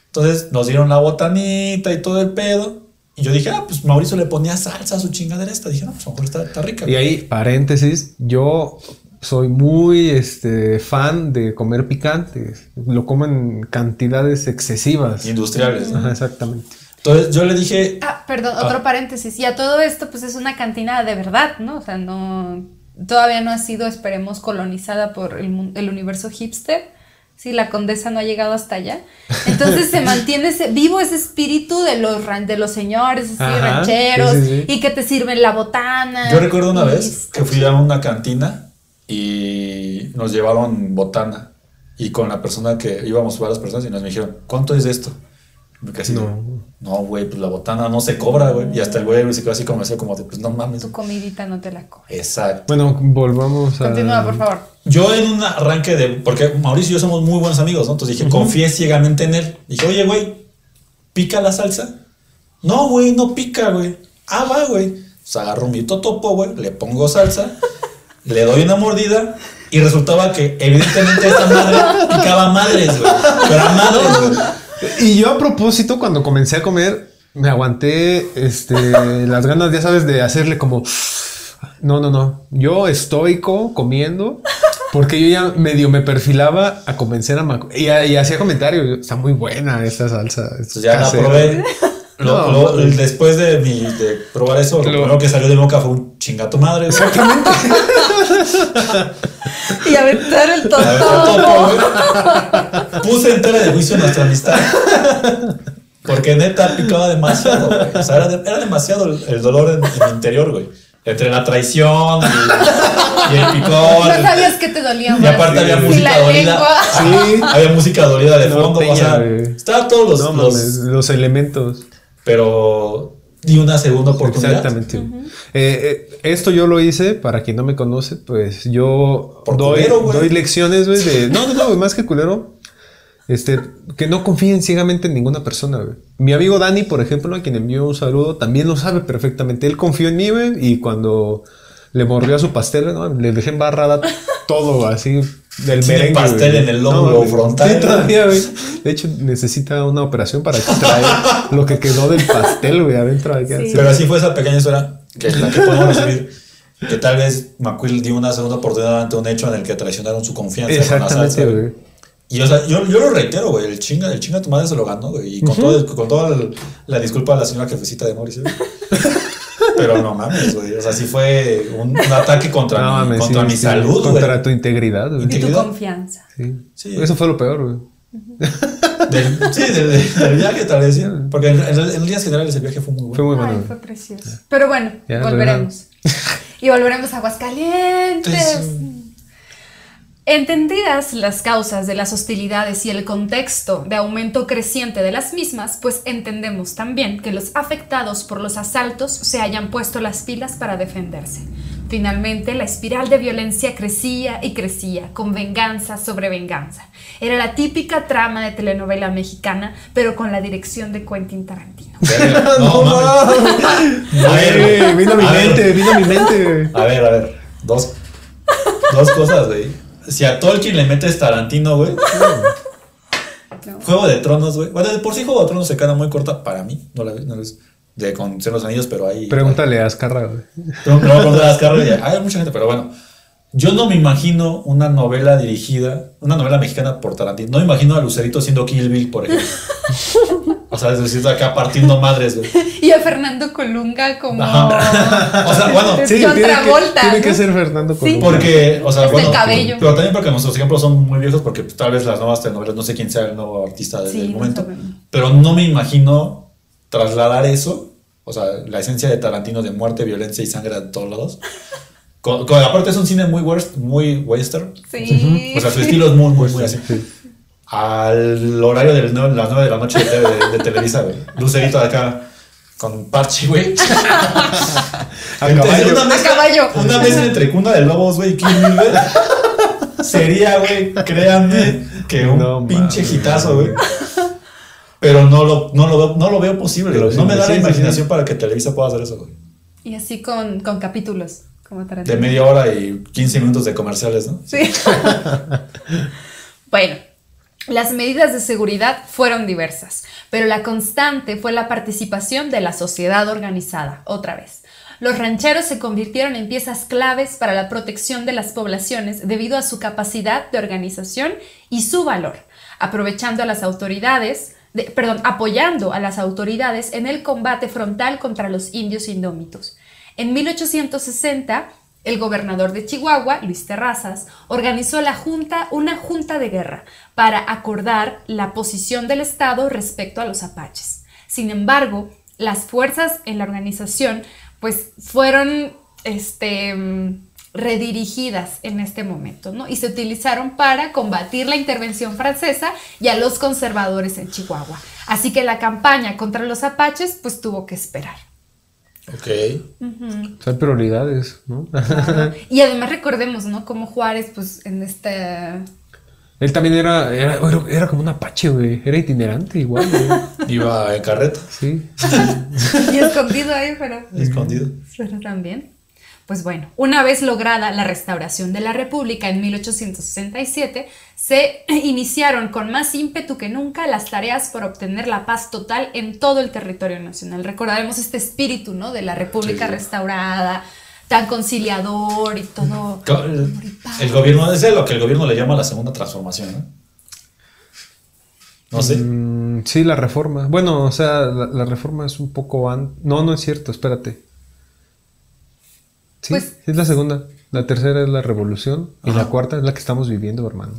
Entonces nos dieron la botanita y todo el pedo. Y yo dije, ah, pues Mauricio le ponía salsa a su chingadera esta. Dije, no, pues a lo mejor está, está rica. Y ahí, paréntesis, yo soy muy este, fan de comer picante. Lo como en cantidades excesivas. Industriales. ¿no? Ajá, exactamente. Entonces yo le dije, Ah, perdón, otro paréntesis. Y a todo esto, pues es una cantina de verdad, ¿no? O sea, no. Todavía no ha sido, esperemos, colonizada por el, el universo hipster. Sí, la condesa no ha llegado hasta allá. Entonces se mantiene ese, vivo ese espíritu de los, ran- de los señores así, Ajá, rancheros sí, sí, sí. y que te sirven la botana. Yo recuerdo una vez que fui a una cantina y nos llevaron botana. Y con la persona que íbamos varias personas y nos dijeron, ¿cuánto es esto? De, No. no, güey, pues la botana no se cobra, güey. Y hasta el güey se quedó así como, decía, como de, pues no mames. Tu comidita no te la comes. Exacto. Bueno, volvamos a. Continúa, por favor. Yo en un arranque de, porque Mauricio y yo somos muy buenos amigos, ¿no? Entonces dije, confié ciegamente en él. Dije, oye, güey, ¿pica la salsa? No, güey, no pica, güey. Ah, va, güey. Pues agarro mi totopo, güey, le pongo salsa, le doy una mordida y resultaba que evidentemente esta madre picaba madres, güey. Pero a madres, güey. Y yo a propósito, cuando comencé a comer, me aguanté este, las ganas, ya sabes, de hacerle como. No, no, no. Yo estoico comiendo. Porque yo ya medio me perfilaba a convencer a Mac. Y, y hacía comentarios. Está muy buena esta salsa. ya la casera". probé. Lo- No, lo- después de, mi, de probar eso, lo, Lo- primero que salió de mi boca fue un chingato madre. güey. Y aventar el totopo. topo, güey. Puse en tela de juicio nuestra amistad. Porque neta picaba demasiado, güey. O sea, era, de- era demasiado el, el dolor en, en mi interior, güey. Entre la traición y, y el picor. No sabías que te dolía más. Y aparte había Sí, música la dolida. lengua. Sí. Había música dolida de fondo. o sea, estaban todos los, No los- mames, los elementos. Pero di una segunda oportunidad. Exactamente. Eh, eh, esto yo lo hice, para quien no me conoce, pues yo Por doy, culero, güey. doy lecciones, güey, de... No, no, no, más que culero. Este, que no confíen ciegamente en ninguna persona, güey. Mi amigo Dani, por ejemplo, a quien envió un saludo, también lo sabe perfectamente. Él confió en mí, güey, y cuando le mordió a su pastel, ¿no? le dejé embarrada todo así del Tiene merengue. pastel güey. en el lóbulo güey. frontal, Sí, todavía, güey. De hecho, necesita una operación para extraer lo que quedó del pastel, güey, adentro. Sí. Pero así fue esa pequeña historia que la que podemos recibir. Que tal vez McQuill dio una segunda oportunidad ante un hecho en el que traicionaron su confianza con la salsa. Exactamente, güey. Y o sea, yo, yo lo reitero, güey, el chinga, el chinga tu madre se lo ganó, güey. Y con, todo el- con toda el- la disculpa a la señora jefecita de Mauricio. Pero no mames, güey. O sea, sí fue un, un ataque contra, No, mi, mames, contra sí, mi sí, salud, güey. Contra tu integridad, güey. Y tu Integridad. confianza. Sí. Sí. Eso fue lo peor, güey. Del, sí, del, viaje tal vez, sí. Porque en, en, en líneas generales el viaje fue muy bueno. Fue muy bueno. Ay, fue precioso. Pero bueno, Ya, volveremos. y volveremos a Aguascalientes. Entendidas las causas de las hostilidades y el contexto de aumento creciente de las mismas, pues entendemos también que los afectados por los asaltos se hayan puesto las pilas para defenderse. Finalmente, la espiral de violencia crecía y crecía, con venganza sobre venganza. Era la típica trama de telenovela mexicana, pero con la dirección de Quentin Tarantino. no, mames. A ver, vino a mi mente, vino a mi mente. A ver, a ver. Dos, dos cosas, güey. Si a Tolkien le metes Tarantino, güey. No. Juego de Tronos, güey. Bueno, de por sí Juego de Tronos se queda muy corta para mí. No la no la vi. De con los Anillos, pero ahí. Pregúntale a Azcarra, güey. Pero no con las carreras. ya, Hay mucha gente, pero bueno. Yo no me imagino una novela dirigida, una novela mexicana por Tarantino. No me imagino a Lucerito siendo Kill Bill, por ejemplo. o sea, es decir, acá partiendo madres, güey. Y a Fernando Colunga como. Ajá. O sea, bueno, John tiene que- Travolta, Tiene ¿no? que ser Fernando Sí. Colunga. Porque, o sea, bueno, el cabello. pero también porque nuestros ejemplos son muy viejos, porque pues, tal vez las nuevas telenovelas, no sé quién sea el nuevo artista del Sí, del no momento, pero no me imagino trasladar eso, o sea, la esencia de Tarantino de muerte, violencia y sangre a todos lados. Con- con- aparte es un cine muy, west, muy western, Sí. o sea, su estilo es muy, muy, muy así. Sí. Al horario de las nueve las nueve de la noche de, de- de Televisa, güey. Lucerito de acá con parche, güey. A caballo. Una mezcla, A caballo. Una mezcla entre cuna de lobos, güey, y. Sería, güey, créanme, que un No pinche mames. hitazo, güey. Pero no lo, no lo, veo, no lo veo posible, Pero. No sí, me da sí, la sí, imaginación para que Televisa pueda hacer eso, güey. Y así con, con capítulos, como De media hora y 15 minutos de comerciales, ¿no? Sí. bueno, las medidas de seguridad fueron diversas, pero la constante fue la participación de la sociedad organizada, otra vez. Los rancheros se convirtieron en piezas claves para la protección de las poblaciones debido a su capacidad de organización y su valor, aprovechando a las autoridades, de- perdón, apoyando a las autoridades en el combate frontal contra los indios indómitos. En 1860, el gobernador de Chihuahua, Luis Terrazas, organizó la junta, una junta de guerra para acordar la posición del Estado respecto a los apaches. Sin embargo, las fuerzas en la organización pues fueron este, redirigidas en este momento, ¿no? Y se utilizaron para combatir la intervención francesa y a los conservadores en Chihuahua. Así que la campaña contra los apaches pues tuvo que esperar. Ok. O sea, hay prioridades, ¿no? Y además recordemos, ¿no? Como Juárez, pues en este... Él también era, era, era- era como un apache, güey. Era itinerante igual, güey. Iba en carreta, Sí. Y escondido ahí, pero... escondido. Pero también. Pues bueno, una vez lograda la restauración de la República en 1867, se iniciaron con más ímpetu que nunca las tareas por obtener la paz total en todo el territorio nacional. Recordaremos este espíritu, ¿no? De la República Sí. restaurada, tan conciliador y todo. El, el gobierno, ese es lo que el gobierno le llama la segunda transformación, ¿no? No sé. Mm, sí, la reforma. Bueno, o sea, la, la reforma es un poco antes. No, no es cierto, espérate. Sí, Pues- es la segunda. La tercera es la revolución. Y Ajá. la cuarta es la que estamos viviendo, hermano.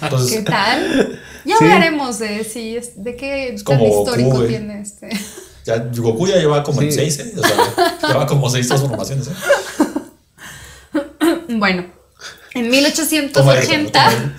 Entonces, ¿Qué tal? Ya Sí. hablaremos de si es, de qué tan como Goku, histórico tiene este. ya, Goku ya lleva como en Sí. seis, ¿eh? O sea, lleva como seis transformaciones, ¿eh? Bueno, en Toma 1880, eso, toma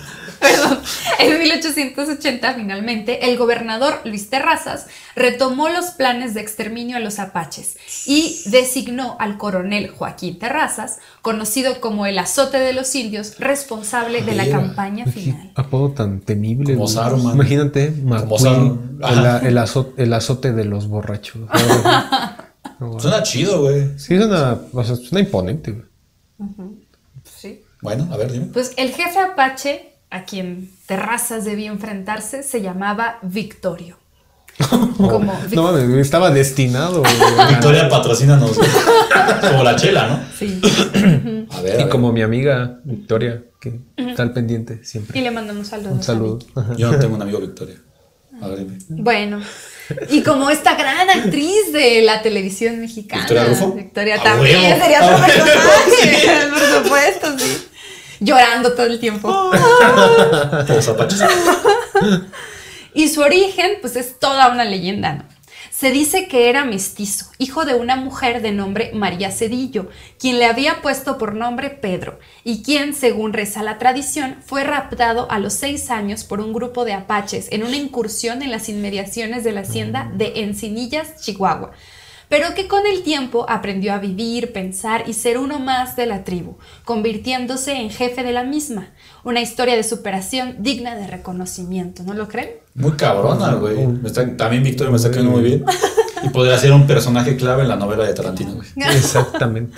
perdón, en 1880 finalmente, el gobernador Luis Terrazas retomó los planes de exterminio a los apaches y designó al coronel Joaquín Terrazas, conocido como el azote de los indios, responsable de la campaña Qué final. apodo tan temible. Como. Imagínate, el, azote de los borrachos. Suena chido, güey. Sí, es una, o sea, suena imponente, güey. Sí. Bueno, a ver, dime. Pues el jefe apache a quien Terrazas debía enfrentarse se llamaba Victorio. Como Vic- No estaba destinado. Victoria, patrocínanos. Como la chela, ¿no? Sí. A ver. a Y ver. como mi amiga Victoria, que está al pendiente Y siempre. le mandamos saludos. Un saludo. Yo no tengo un amigo Victoria. A ver, dime. Bueno, y como esta gran actriz de la televisión mexicana, ¿Victoria Rufo? Victoria ¡A también sería ¡A otro huevo! personaje, por supuesto, sí. Llorando todo el tiempo. Los apaches. Y su origen, pues es toda una leyenda, ¿no? Se dice que era mestizo, hijo de una mujer de nombre María Cedillo, quien le había puesto por nombre Pedro, y quien, según reza la tradición, fue raptado a los seis años por un grupo de apaches en una incursión en las inmediaciones de la hacienda de Encinillas, Chihuahua pero que con el tiempo aprendió a vivir, pensar y ser uno más de la tribu, convirtiéndose en jefe de la misma. Una historia de superación digna de reconocimiento, ¿no lo creen? Muy cabrona, güey. También Victoria me está quedando muy bien. Y podría ser un personaje clave en la novela de Tarantino, güey. Exactamente.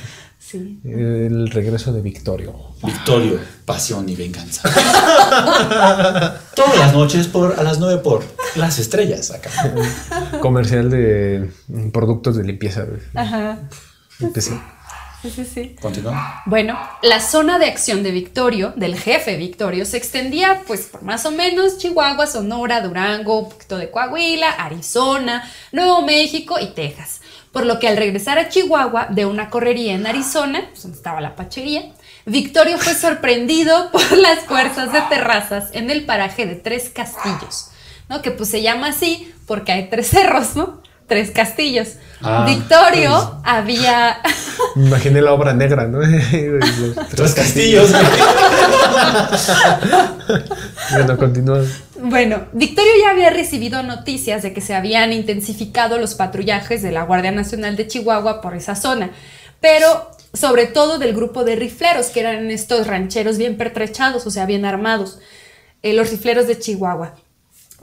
Sí. El regreso de Victorio. Victorio, pasión y venganza. Todas las noches por, a las 9 por las estrellas acá. Comercial de productos de limpieza. Ajá. Empecé. Sí, sí, sí. Continúa. Bueno, la zona de acción de Victorio, del jefe Victorio, se extendía pues por más o menos Chihuahua, Sonora, Durango, un poquito de Coahuila, Arizona, Nuevo México y Texas. Por lo que al regresar a Chihuahua de una correría en Arizona, pues donde estaba la pachería, Victorio fue sorprendido por las fuerzas de terrazas en el paraje de Tres Castillos, ¿no? Que pues se llama así porque hay tres cerros, ¿no? Tres castillos. Ah, Victorio pues. había Me imaginé la obra negra, ¿no? Los Tres castillos. Bueno, continúa. Bueno, Victorio ya había recibido noticias de que se habían intensificado los patrullajes de la Guardia Nacional de Chihuahua por esa zona, pero sobre todo del grupo de rifleros, que eran estos rancheros bien pertrechados, o sea, bien armados, eh, los rifleros de Chihuahua.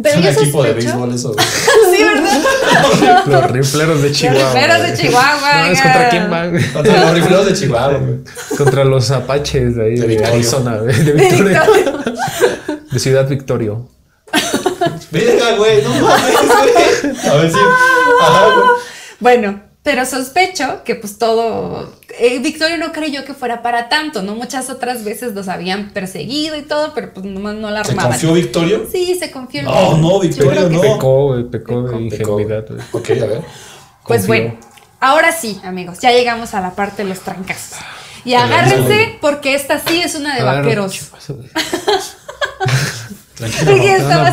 Pero es un equipo de sospecho- béisbol eso. sí, ¿verdad? Los rifleros de Chihuahua. rifleros de. Chihuahua, No, es contra quién van. Contra los rifleros de Chihuahua, güey. Contra los apaches de ahí, De de. Arizona, de, De Victoria. De Ciudad Victorio. Venga, güey, no mames, güey. A ver si. Ajá, güey. Bueno, pero sospecho que pues todo... eh, Victorio no creyó que fuera para tanto, ¿no? Muchas otras veces los habían perseguido y todo, pero pues nomás no la ¿Se armaban. confió Victorio? Sí, se confió. en No, él. no, que no. Pecó, güey, pecó de ingenuidad. Ok, a ver. Pues Confió. bueno, ahora sí, amigos, ya llegamos a la parte de los trancazos. Y agárrense no. porque esta sí es una de A ver, vaqueros. ¿qué pasa, güey? Tranquilo. Porque Te está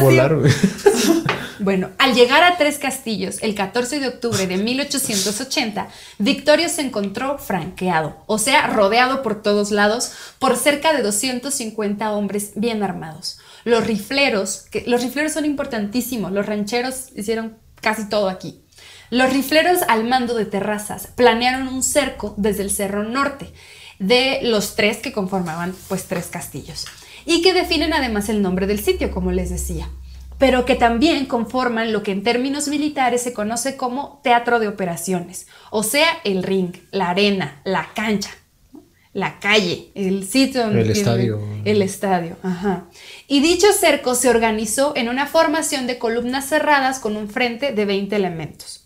Bueno, al llegar a Tres Castillos el 14 de octubre de 1880, Victorio se encontró franqueado, o sea, rodeado por todos lados por cerca de 250 hombres bien armados. Los rifleros, que los rifleros son importantísimos, los rancheros hicieron casi todo aquí. Los rifleros al mando de terrazas planearon un cerco desde el Cerro Norte de los tres que conformaban pues tres castillos y que definen además el nombre del sitio, como les decía pero que también conforman lo que en términos militares se conoce como teatro de operaciones, o sea, el ring, la arena, la cancha, ¿no? la calle, el sitio donde El tienen- estadio. el estadio, ajá. Y dicho cerco se organizó en una formación de columnas cerradas con un frente de 20 elementos.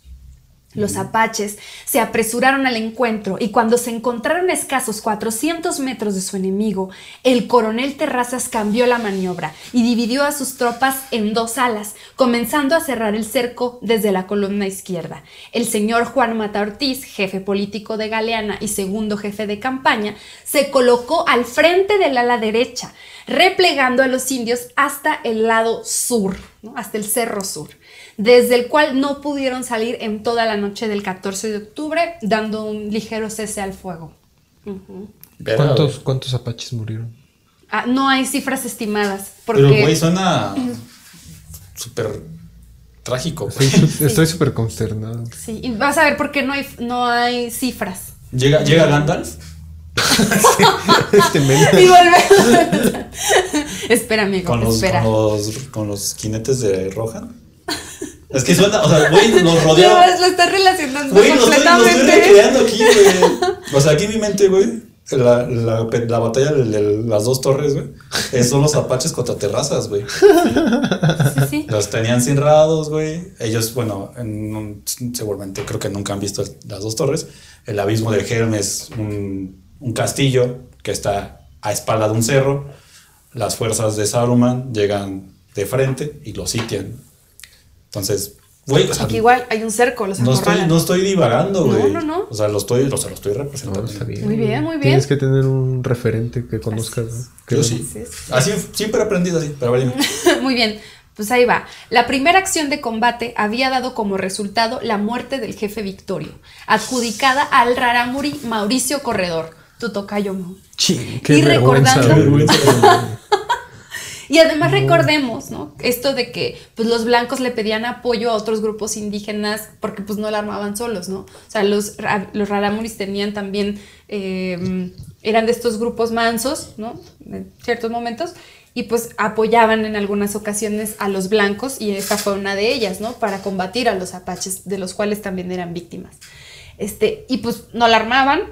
Los apaches se apresuraron al encuentro y cuando se encontraron a escasos 400 metros de su enemigo, el coronel Terrazas cambió la maniobra y dividió a sus tropas en dos alas, comenzando a cerrar el cerco desde la columna izquierda. El señor Juan Mata Ortiz, jefe político de Galeana y segundo jefe de campaña, se colocó al frente del ala derecha, replegando a los indios hasta el lado sur, ¿no? hasta el cerro sur desde el cual no pudieron salir en toda la noche del 14 de octubre, dando un ligero cese al fuego. ¿Cuántos. ¿Cuántos apaches murieron? Ah, no hay cifras estimadas, porque Pero, güey, suena súper trágico. Estoy súper consternado. sí, y vas a ver por qué no hay, no hay cifras. Llega, llega Gandalf. Este men. Y volvemos. espera, amigo, Con los, espera. con los, con los jinetes de Rohan. Es que suena, o sea, güey, los No, rodearon. lo estás relacionando Güey, lo estoy, lo estoy completamente. recreando aquí, güey. O sea, aquí en mi mente, güey, la, la, la batalla de, las dos torres, güey, son los apaches contra terrazas, güey. Sí, sí. Los tenían cerrados, güey. Ellos, bueno, en seguramente creo que nunca han visto las dos torres. El abismo del Helm es un, un castillo que está a espalda de un cerro. Las fuerzas de Saruman llegan de frente y lo sitian. Entonces, güey, o sea, Aquí igual hay un cerco, los no estoy, no estoy divagando, No, güey. no, no. O sea, lo estoy, o sea, lo estoy No, representando. está bien. Muy bien, muy bien. Tienes que tener un referente que conozcas. ¿no? Que- Yo sí. Así, siempre he aprendido así, pero vale. Muy bien, pues ahí va. La primera acción de combate había dado como resultado la muerte del jefe Victorio, adjudicada al rarámuri Mauricio Corredor, tu tocayo. Y vergüenza. recordando-. Y además recordemos, ¿no? Esto de que pues, los blancos le pedían apoyo a otros grupos indígenas porque pues no la armaban solos, ¿no? O sea, los, los rarámuris tenían también, eh, eran de estos grupos mansos, ¿no? En ciertos momentos. Y pues apoyaban en algunas ocasiones a los blancos y esta fue una de ellas, ¿no? Para combatir a los apaches, de los cuales también eran víctimas. Este, y pues no la armaban,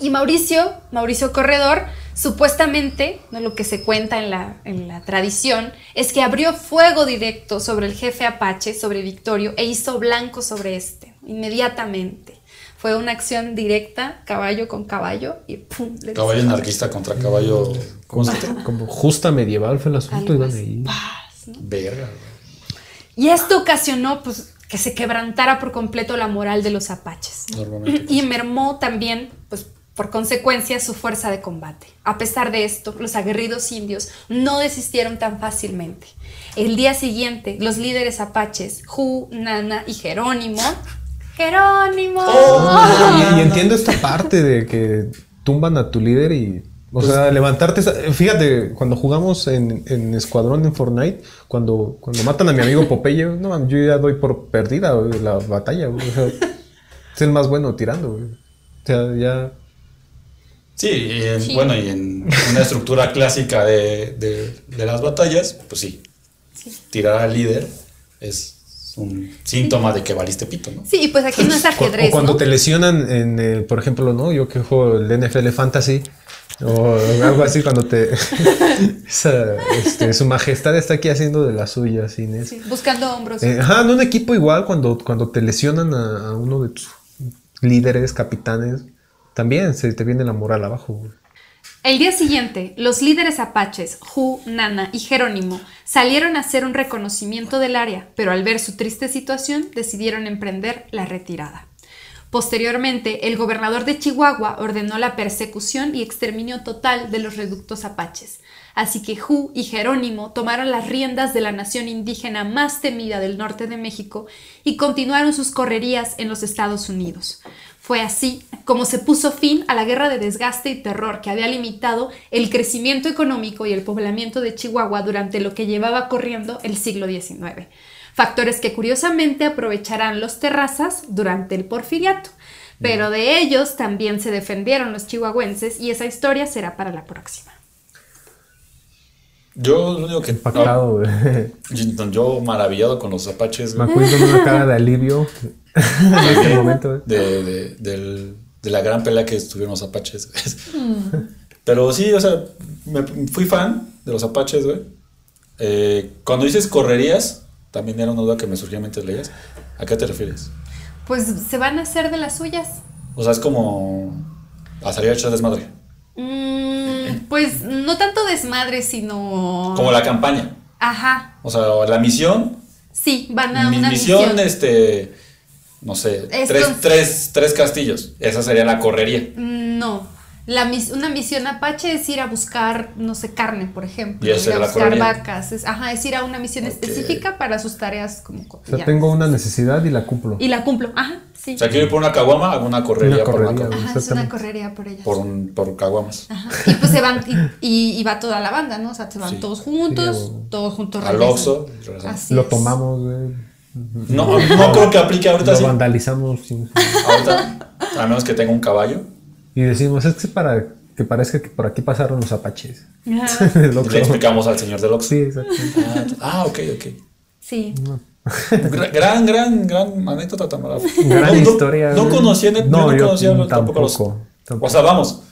Y Mauricio, Mauricio Corredor, supuestamente, ¿no? lo que se cuenta en la, en la tradición, es que abrió fuego directo sobre el jefe Apache, sobre Victorio, e hizo blanco sobre este, inmediatamente. Fue una acción directa, caballo con caballo, y ¡pum! le Caballo anarquista contra caballo. ¿Cómo se llama? Como justa medieval fue el asunto. Algo Iban ahí. Paz, ¿no? Verga. Y esto ocasionó pues, que se quebrantara por completo la moral de los apaches. Y mermó también, pues, por consecuencia, su fuerza de combate. A pesar de esto, los aguerridos indios no desistieron tan fácilmente. El día siguiente, los líderes apaches, Ju, Nana y Jerónimo. ¡Jerónimo! Y, y entiendo esta parte de que tumban a tu líder y. O sea, levantarte. Fíjate, cuando jugamos en, en Escuadrón en Fortnite, cuando, cuando matan a mi amigo Popeye, no mames, yo ya doy por perdida güey, la batalla, güey. O sea, es el más bueno tirando, güey. O sea, ya. Sí, y en- Sí. bueno, y en una estructura clásica de, de- de las batallas, pues sí, tirar al líder es un síntoma de que valiste pito, ¿no? Sí, y pues aquí no es O, ajedrez, o cuando ¿no? te lesionan en, eh, por ejemplo, ¿no? Yo que juego el NFL Fantasy o algo así cuando te esa, este, su majestad está aquí haciendo de la suya así Inés. Sí, buscando hombros. Eh, ajá, en un equipo igual cuando, cuando te lesionan a, a uno de tus líderes, capitanes, también se te viene la moral abajo. güey. El día siguiente, los líderes apaches, Ju, Nana y Jerónimo, salieron a hacer un reconocimiento del área, pero al ver su triste situación decidieron emprender la retirada. Posteriormente, el gobernador de Chihuahua ordenó la persecución y exterminio total de los reductos apaches. Así que Ju y Jerónimo tomaron las riendas de la nación indígena más temida del norte de México y continuaron sus correrías en los Estados Unidos. Fue así como se puso fin a la guerra de desgaste y terror que había limitado el crecimiento económico y el poblamiento de Chihuahua durante lo que llevaba corriendo el siglo XIX. Factores que curiosamente aprovecharán los terrazas durante el porfiriato. Pero de ellos también se defendieron los chihuahuenses y esa historia será para la próxima. Yo lo único que... Impactado, güey. Yo, yo maravillado con los apaches, Me güey, acuerdo de una cara de alivio en ese momento. güey. de, de, del- de la gran pelea que estuvieron los apaches. güey. Pero sí, o sea, me, fui fan de los apaches, güey. Eh, cuando dices correrías, también era una duda que me surgía mientras leías. ¿A qué te refieres? Pues se van a hacer de las suyas. O sea, es como a salir a echar desmadre. Mm, pues no tanto desmadre, sino... Como la campaña. Ajá, O sea, la misión. sí, van a Mi una misión, misión. este. No sé, Estos- tres, tres, tres castillos. Esa sería la correría. Mm, No. La mis- una misión apache es ir a buscar, no sé, carne, por ejemplo. Y ir a buscar correría. vacas. Es, ajá, es ir a una misión específica para sus tareas como O sea, tengo una necesidad y la cumplo. Y la cumplo. Ajá, sí. O sea, quiero ir por una caguama, hago una correría, Una por una correría, caguama. Ajá, es una correría por ellas. Por, un, por caguamas. Ajá. Y pues se van, y, y- y va toda la banda, ¿no? O sea, se van Sí. todos juntos, Sí, todos juntos Al. Oxxo. Lo tomamos, güey. No, no creo que aplique ahorita Lo sí. vandalizamos. sí. Ahorita, a menos que tenga un caballo. Y decimos, es que para que parezca que por aquí pasaron los apaches. Le explicamos al señor del Oxxo. Sí, exacto. Ah, ah, ok, ok. Sí. Gra- Gran, gran, gran anécdota, Tamara. Gran no, historia. No, conocía, yo no, yo conocía los- tampoco, los. tampoco. O sea, vamos,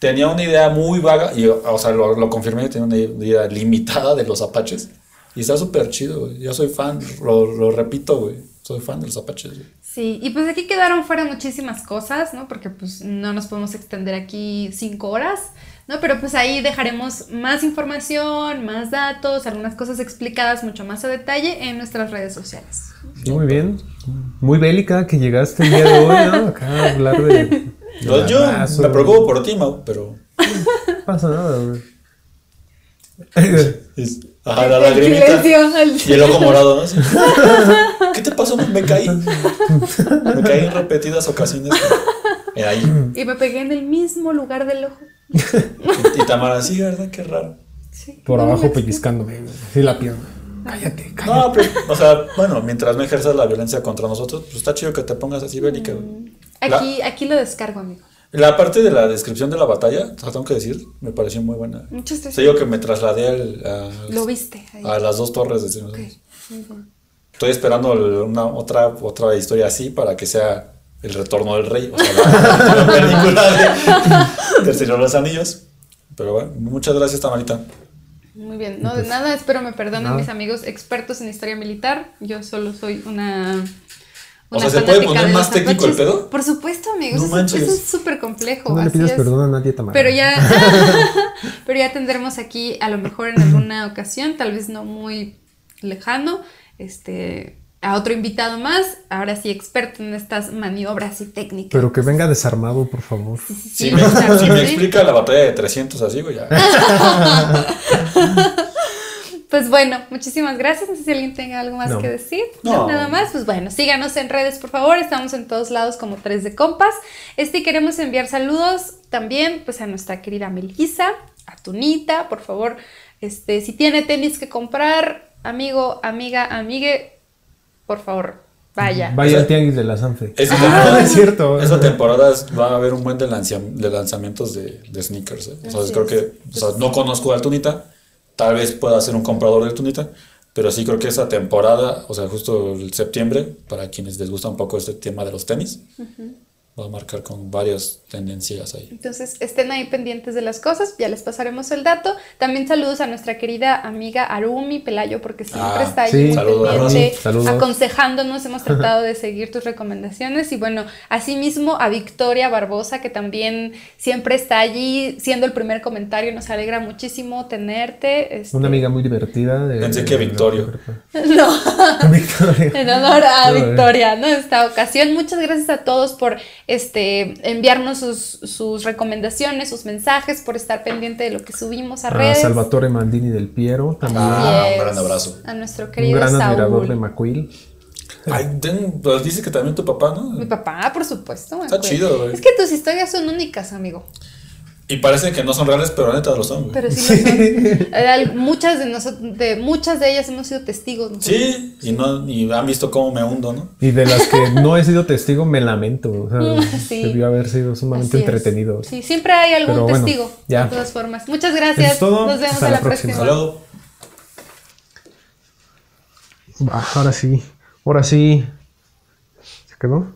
tenía una idea muy vaga, y o sea, lo, lo confirmé, tenía una idea limitada de los apaches. Y está súper chido, güey. Yo soy fan, lo, lo repito, güey. Soy fan de los apaches, güey. Sí, y pues aquí quedaron fuera muchísimas cosas, ¿no? Porque pues no nos podemos extender aquí cinco horas, ¿no? Pero pues ahí dejaremos más información, más datos, algunas cosas explicadas mucho más a detalle en nuestras redes sociales. Muy bien. Muy bélica que llegaste el día de hoy, ¿no? Acá a hablar de. de Yo, me preocupo por ti, Mau, pero. No pasa nada, güey. Ajá, la lagrimita. Y el ojo morado, ¿no? Sí. ¿Qué te pasó? Me caí. Me caí en repetidas ocasiones. Ahí. Y me pegué en el mismo lugar del ojo. Y, y Tamara, sí, ¿verdad? Qué raro. Sí. Por abajo pellizcándome. Sí, la pierna. Cállate, cállate. No, pero, o sea, bueno, mientras no ejerzas la violencia contra nosotros, pues está chido que te pongas así bélica. La- Aquí, aquí lo descargo, amigo. La parte de la descripción de la batalla, o sea, tengo que decir, me pareció muy buena. Muchas O gracias. sea, yo que me trasladé al- a, Lo viste ahí. a las dos torres de Señor. Estoy esperando una otra, otra historia así para que sea El Retorno del Rey, o sea, la, la película de, del Señor de los Anillos. Pero bueno, muchas gracias, Tamarita. Muy bien, no de nada, espero me perdonen mis amigos expertos en historia militar. Yo solo soy una. O sea, ¿se puede poner más técnico el pedo? Por supuesto, amigos. No eso, manches. eso es súper complejo. No le pidas perdón a nadie, Tamara. Pero ya, pero ya tendremos aquí a lo mejor en alguna ocasión, tal vez no muy lejano, este, a otro invitado más, ahora sí experto en estas maniobras y técnicas. Pero que venga desarmado, por favor. Sí, sí, Si sí, me, si explica la batalla de 300 así, güey, ya. Pues bueno, muchísimas gracias. No sé si alguien tenga algo más No. que decir. No. Nada más. Pues bueno, síganos en redes, por favor. Estamos en todos lados como 3 de compas. Este queremos enviar saludos también pues a nuestra querida Melissa, a Tunita, por favor. Este, si tiene tenis que comprar, amigo, amiga, amigue, por favor, vaya. Vaya al tianguis de la Sanfe. Esta Ah, temporada, es cierto. Esta temporada es- va a haber un buen de, lanzamientos de, de sneakers. ¿eh? O sea, creo es. que o sea, no conozco al Tunita. Tal vez pueda ser un comprador del Tunita. Pero sí creo que esa temporada, o sea, justo el septiembre, para quienes les gusta un poco este tema de los tenis, va a marcar con varias tendencias ahí. Entonces estén ahí pendientes de las cosas, ya les pasaremos el dato. También saludos a nuestra querida amiga Arumi Pelayo, porque siempre Ah, está ahí sí. muy Saludos, pendiente, Arumi. Saludos. aconsejándonos. Hemos tratado de seguir tus recomendaciones. Y bueno, asimismo a Victoria Barbosa, que también siempre está allí, siendo el primer comentario. Nos alegra muchísimo tenerte. este, Una amiga muy divertida. de- Pensé de- que de- Victorio. No. Victoria. En honor a eh. Victoria, ¿no? En esta ocasión. Muchas gracias a todos por este enviarnos sus, sus recomendaciones, sus mensajes, por estar pendiente de lo que subimos a A redes. Salvatore Mandini del Piero. También. Ah, un Yes. gran abrazo. A nuestro un querido gran Saúl. admirador de McQueen. Ay, ten- pues dice que también tu papá, Mi ¿no? papá, por supuesto. Está acuerdo. chido, güey. Es que tus historias son únicas, amigo. Y parece que no son reales, pero neta lo son, güey. Pero sí, lo son. Eh, Muchas de nosotros, de muchas de ellas hemos sido testigos. nosotros. Sí, y, no, y han visto cómo me hundo, ¿no? Y de las que no he sido testigo, me lamento. O sea, Sí. debió haber sido sumamente Así es. entretenido. Sí, siempre hay algún Pero bueno, testigo. ya. De todas formas. Muchas gracias. es todo. Nos vemos Hasta a la la próxima. Hasta próxima. luego. Ah, ahora sí. Ahora sí. ¿Se quedó?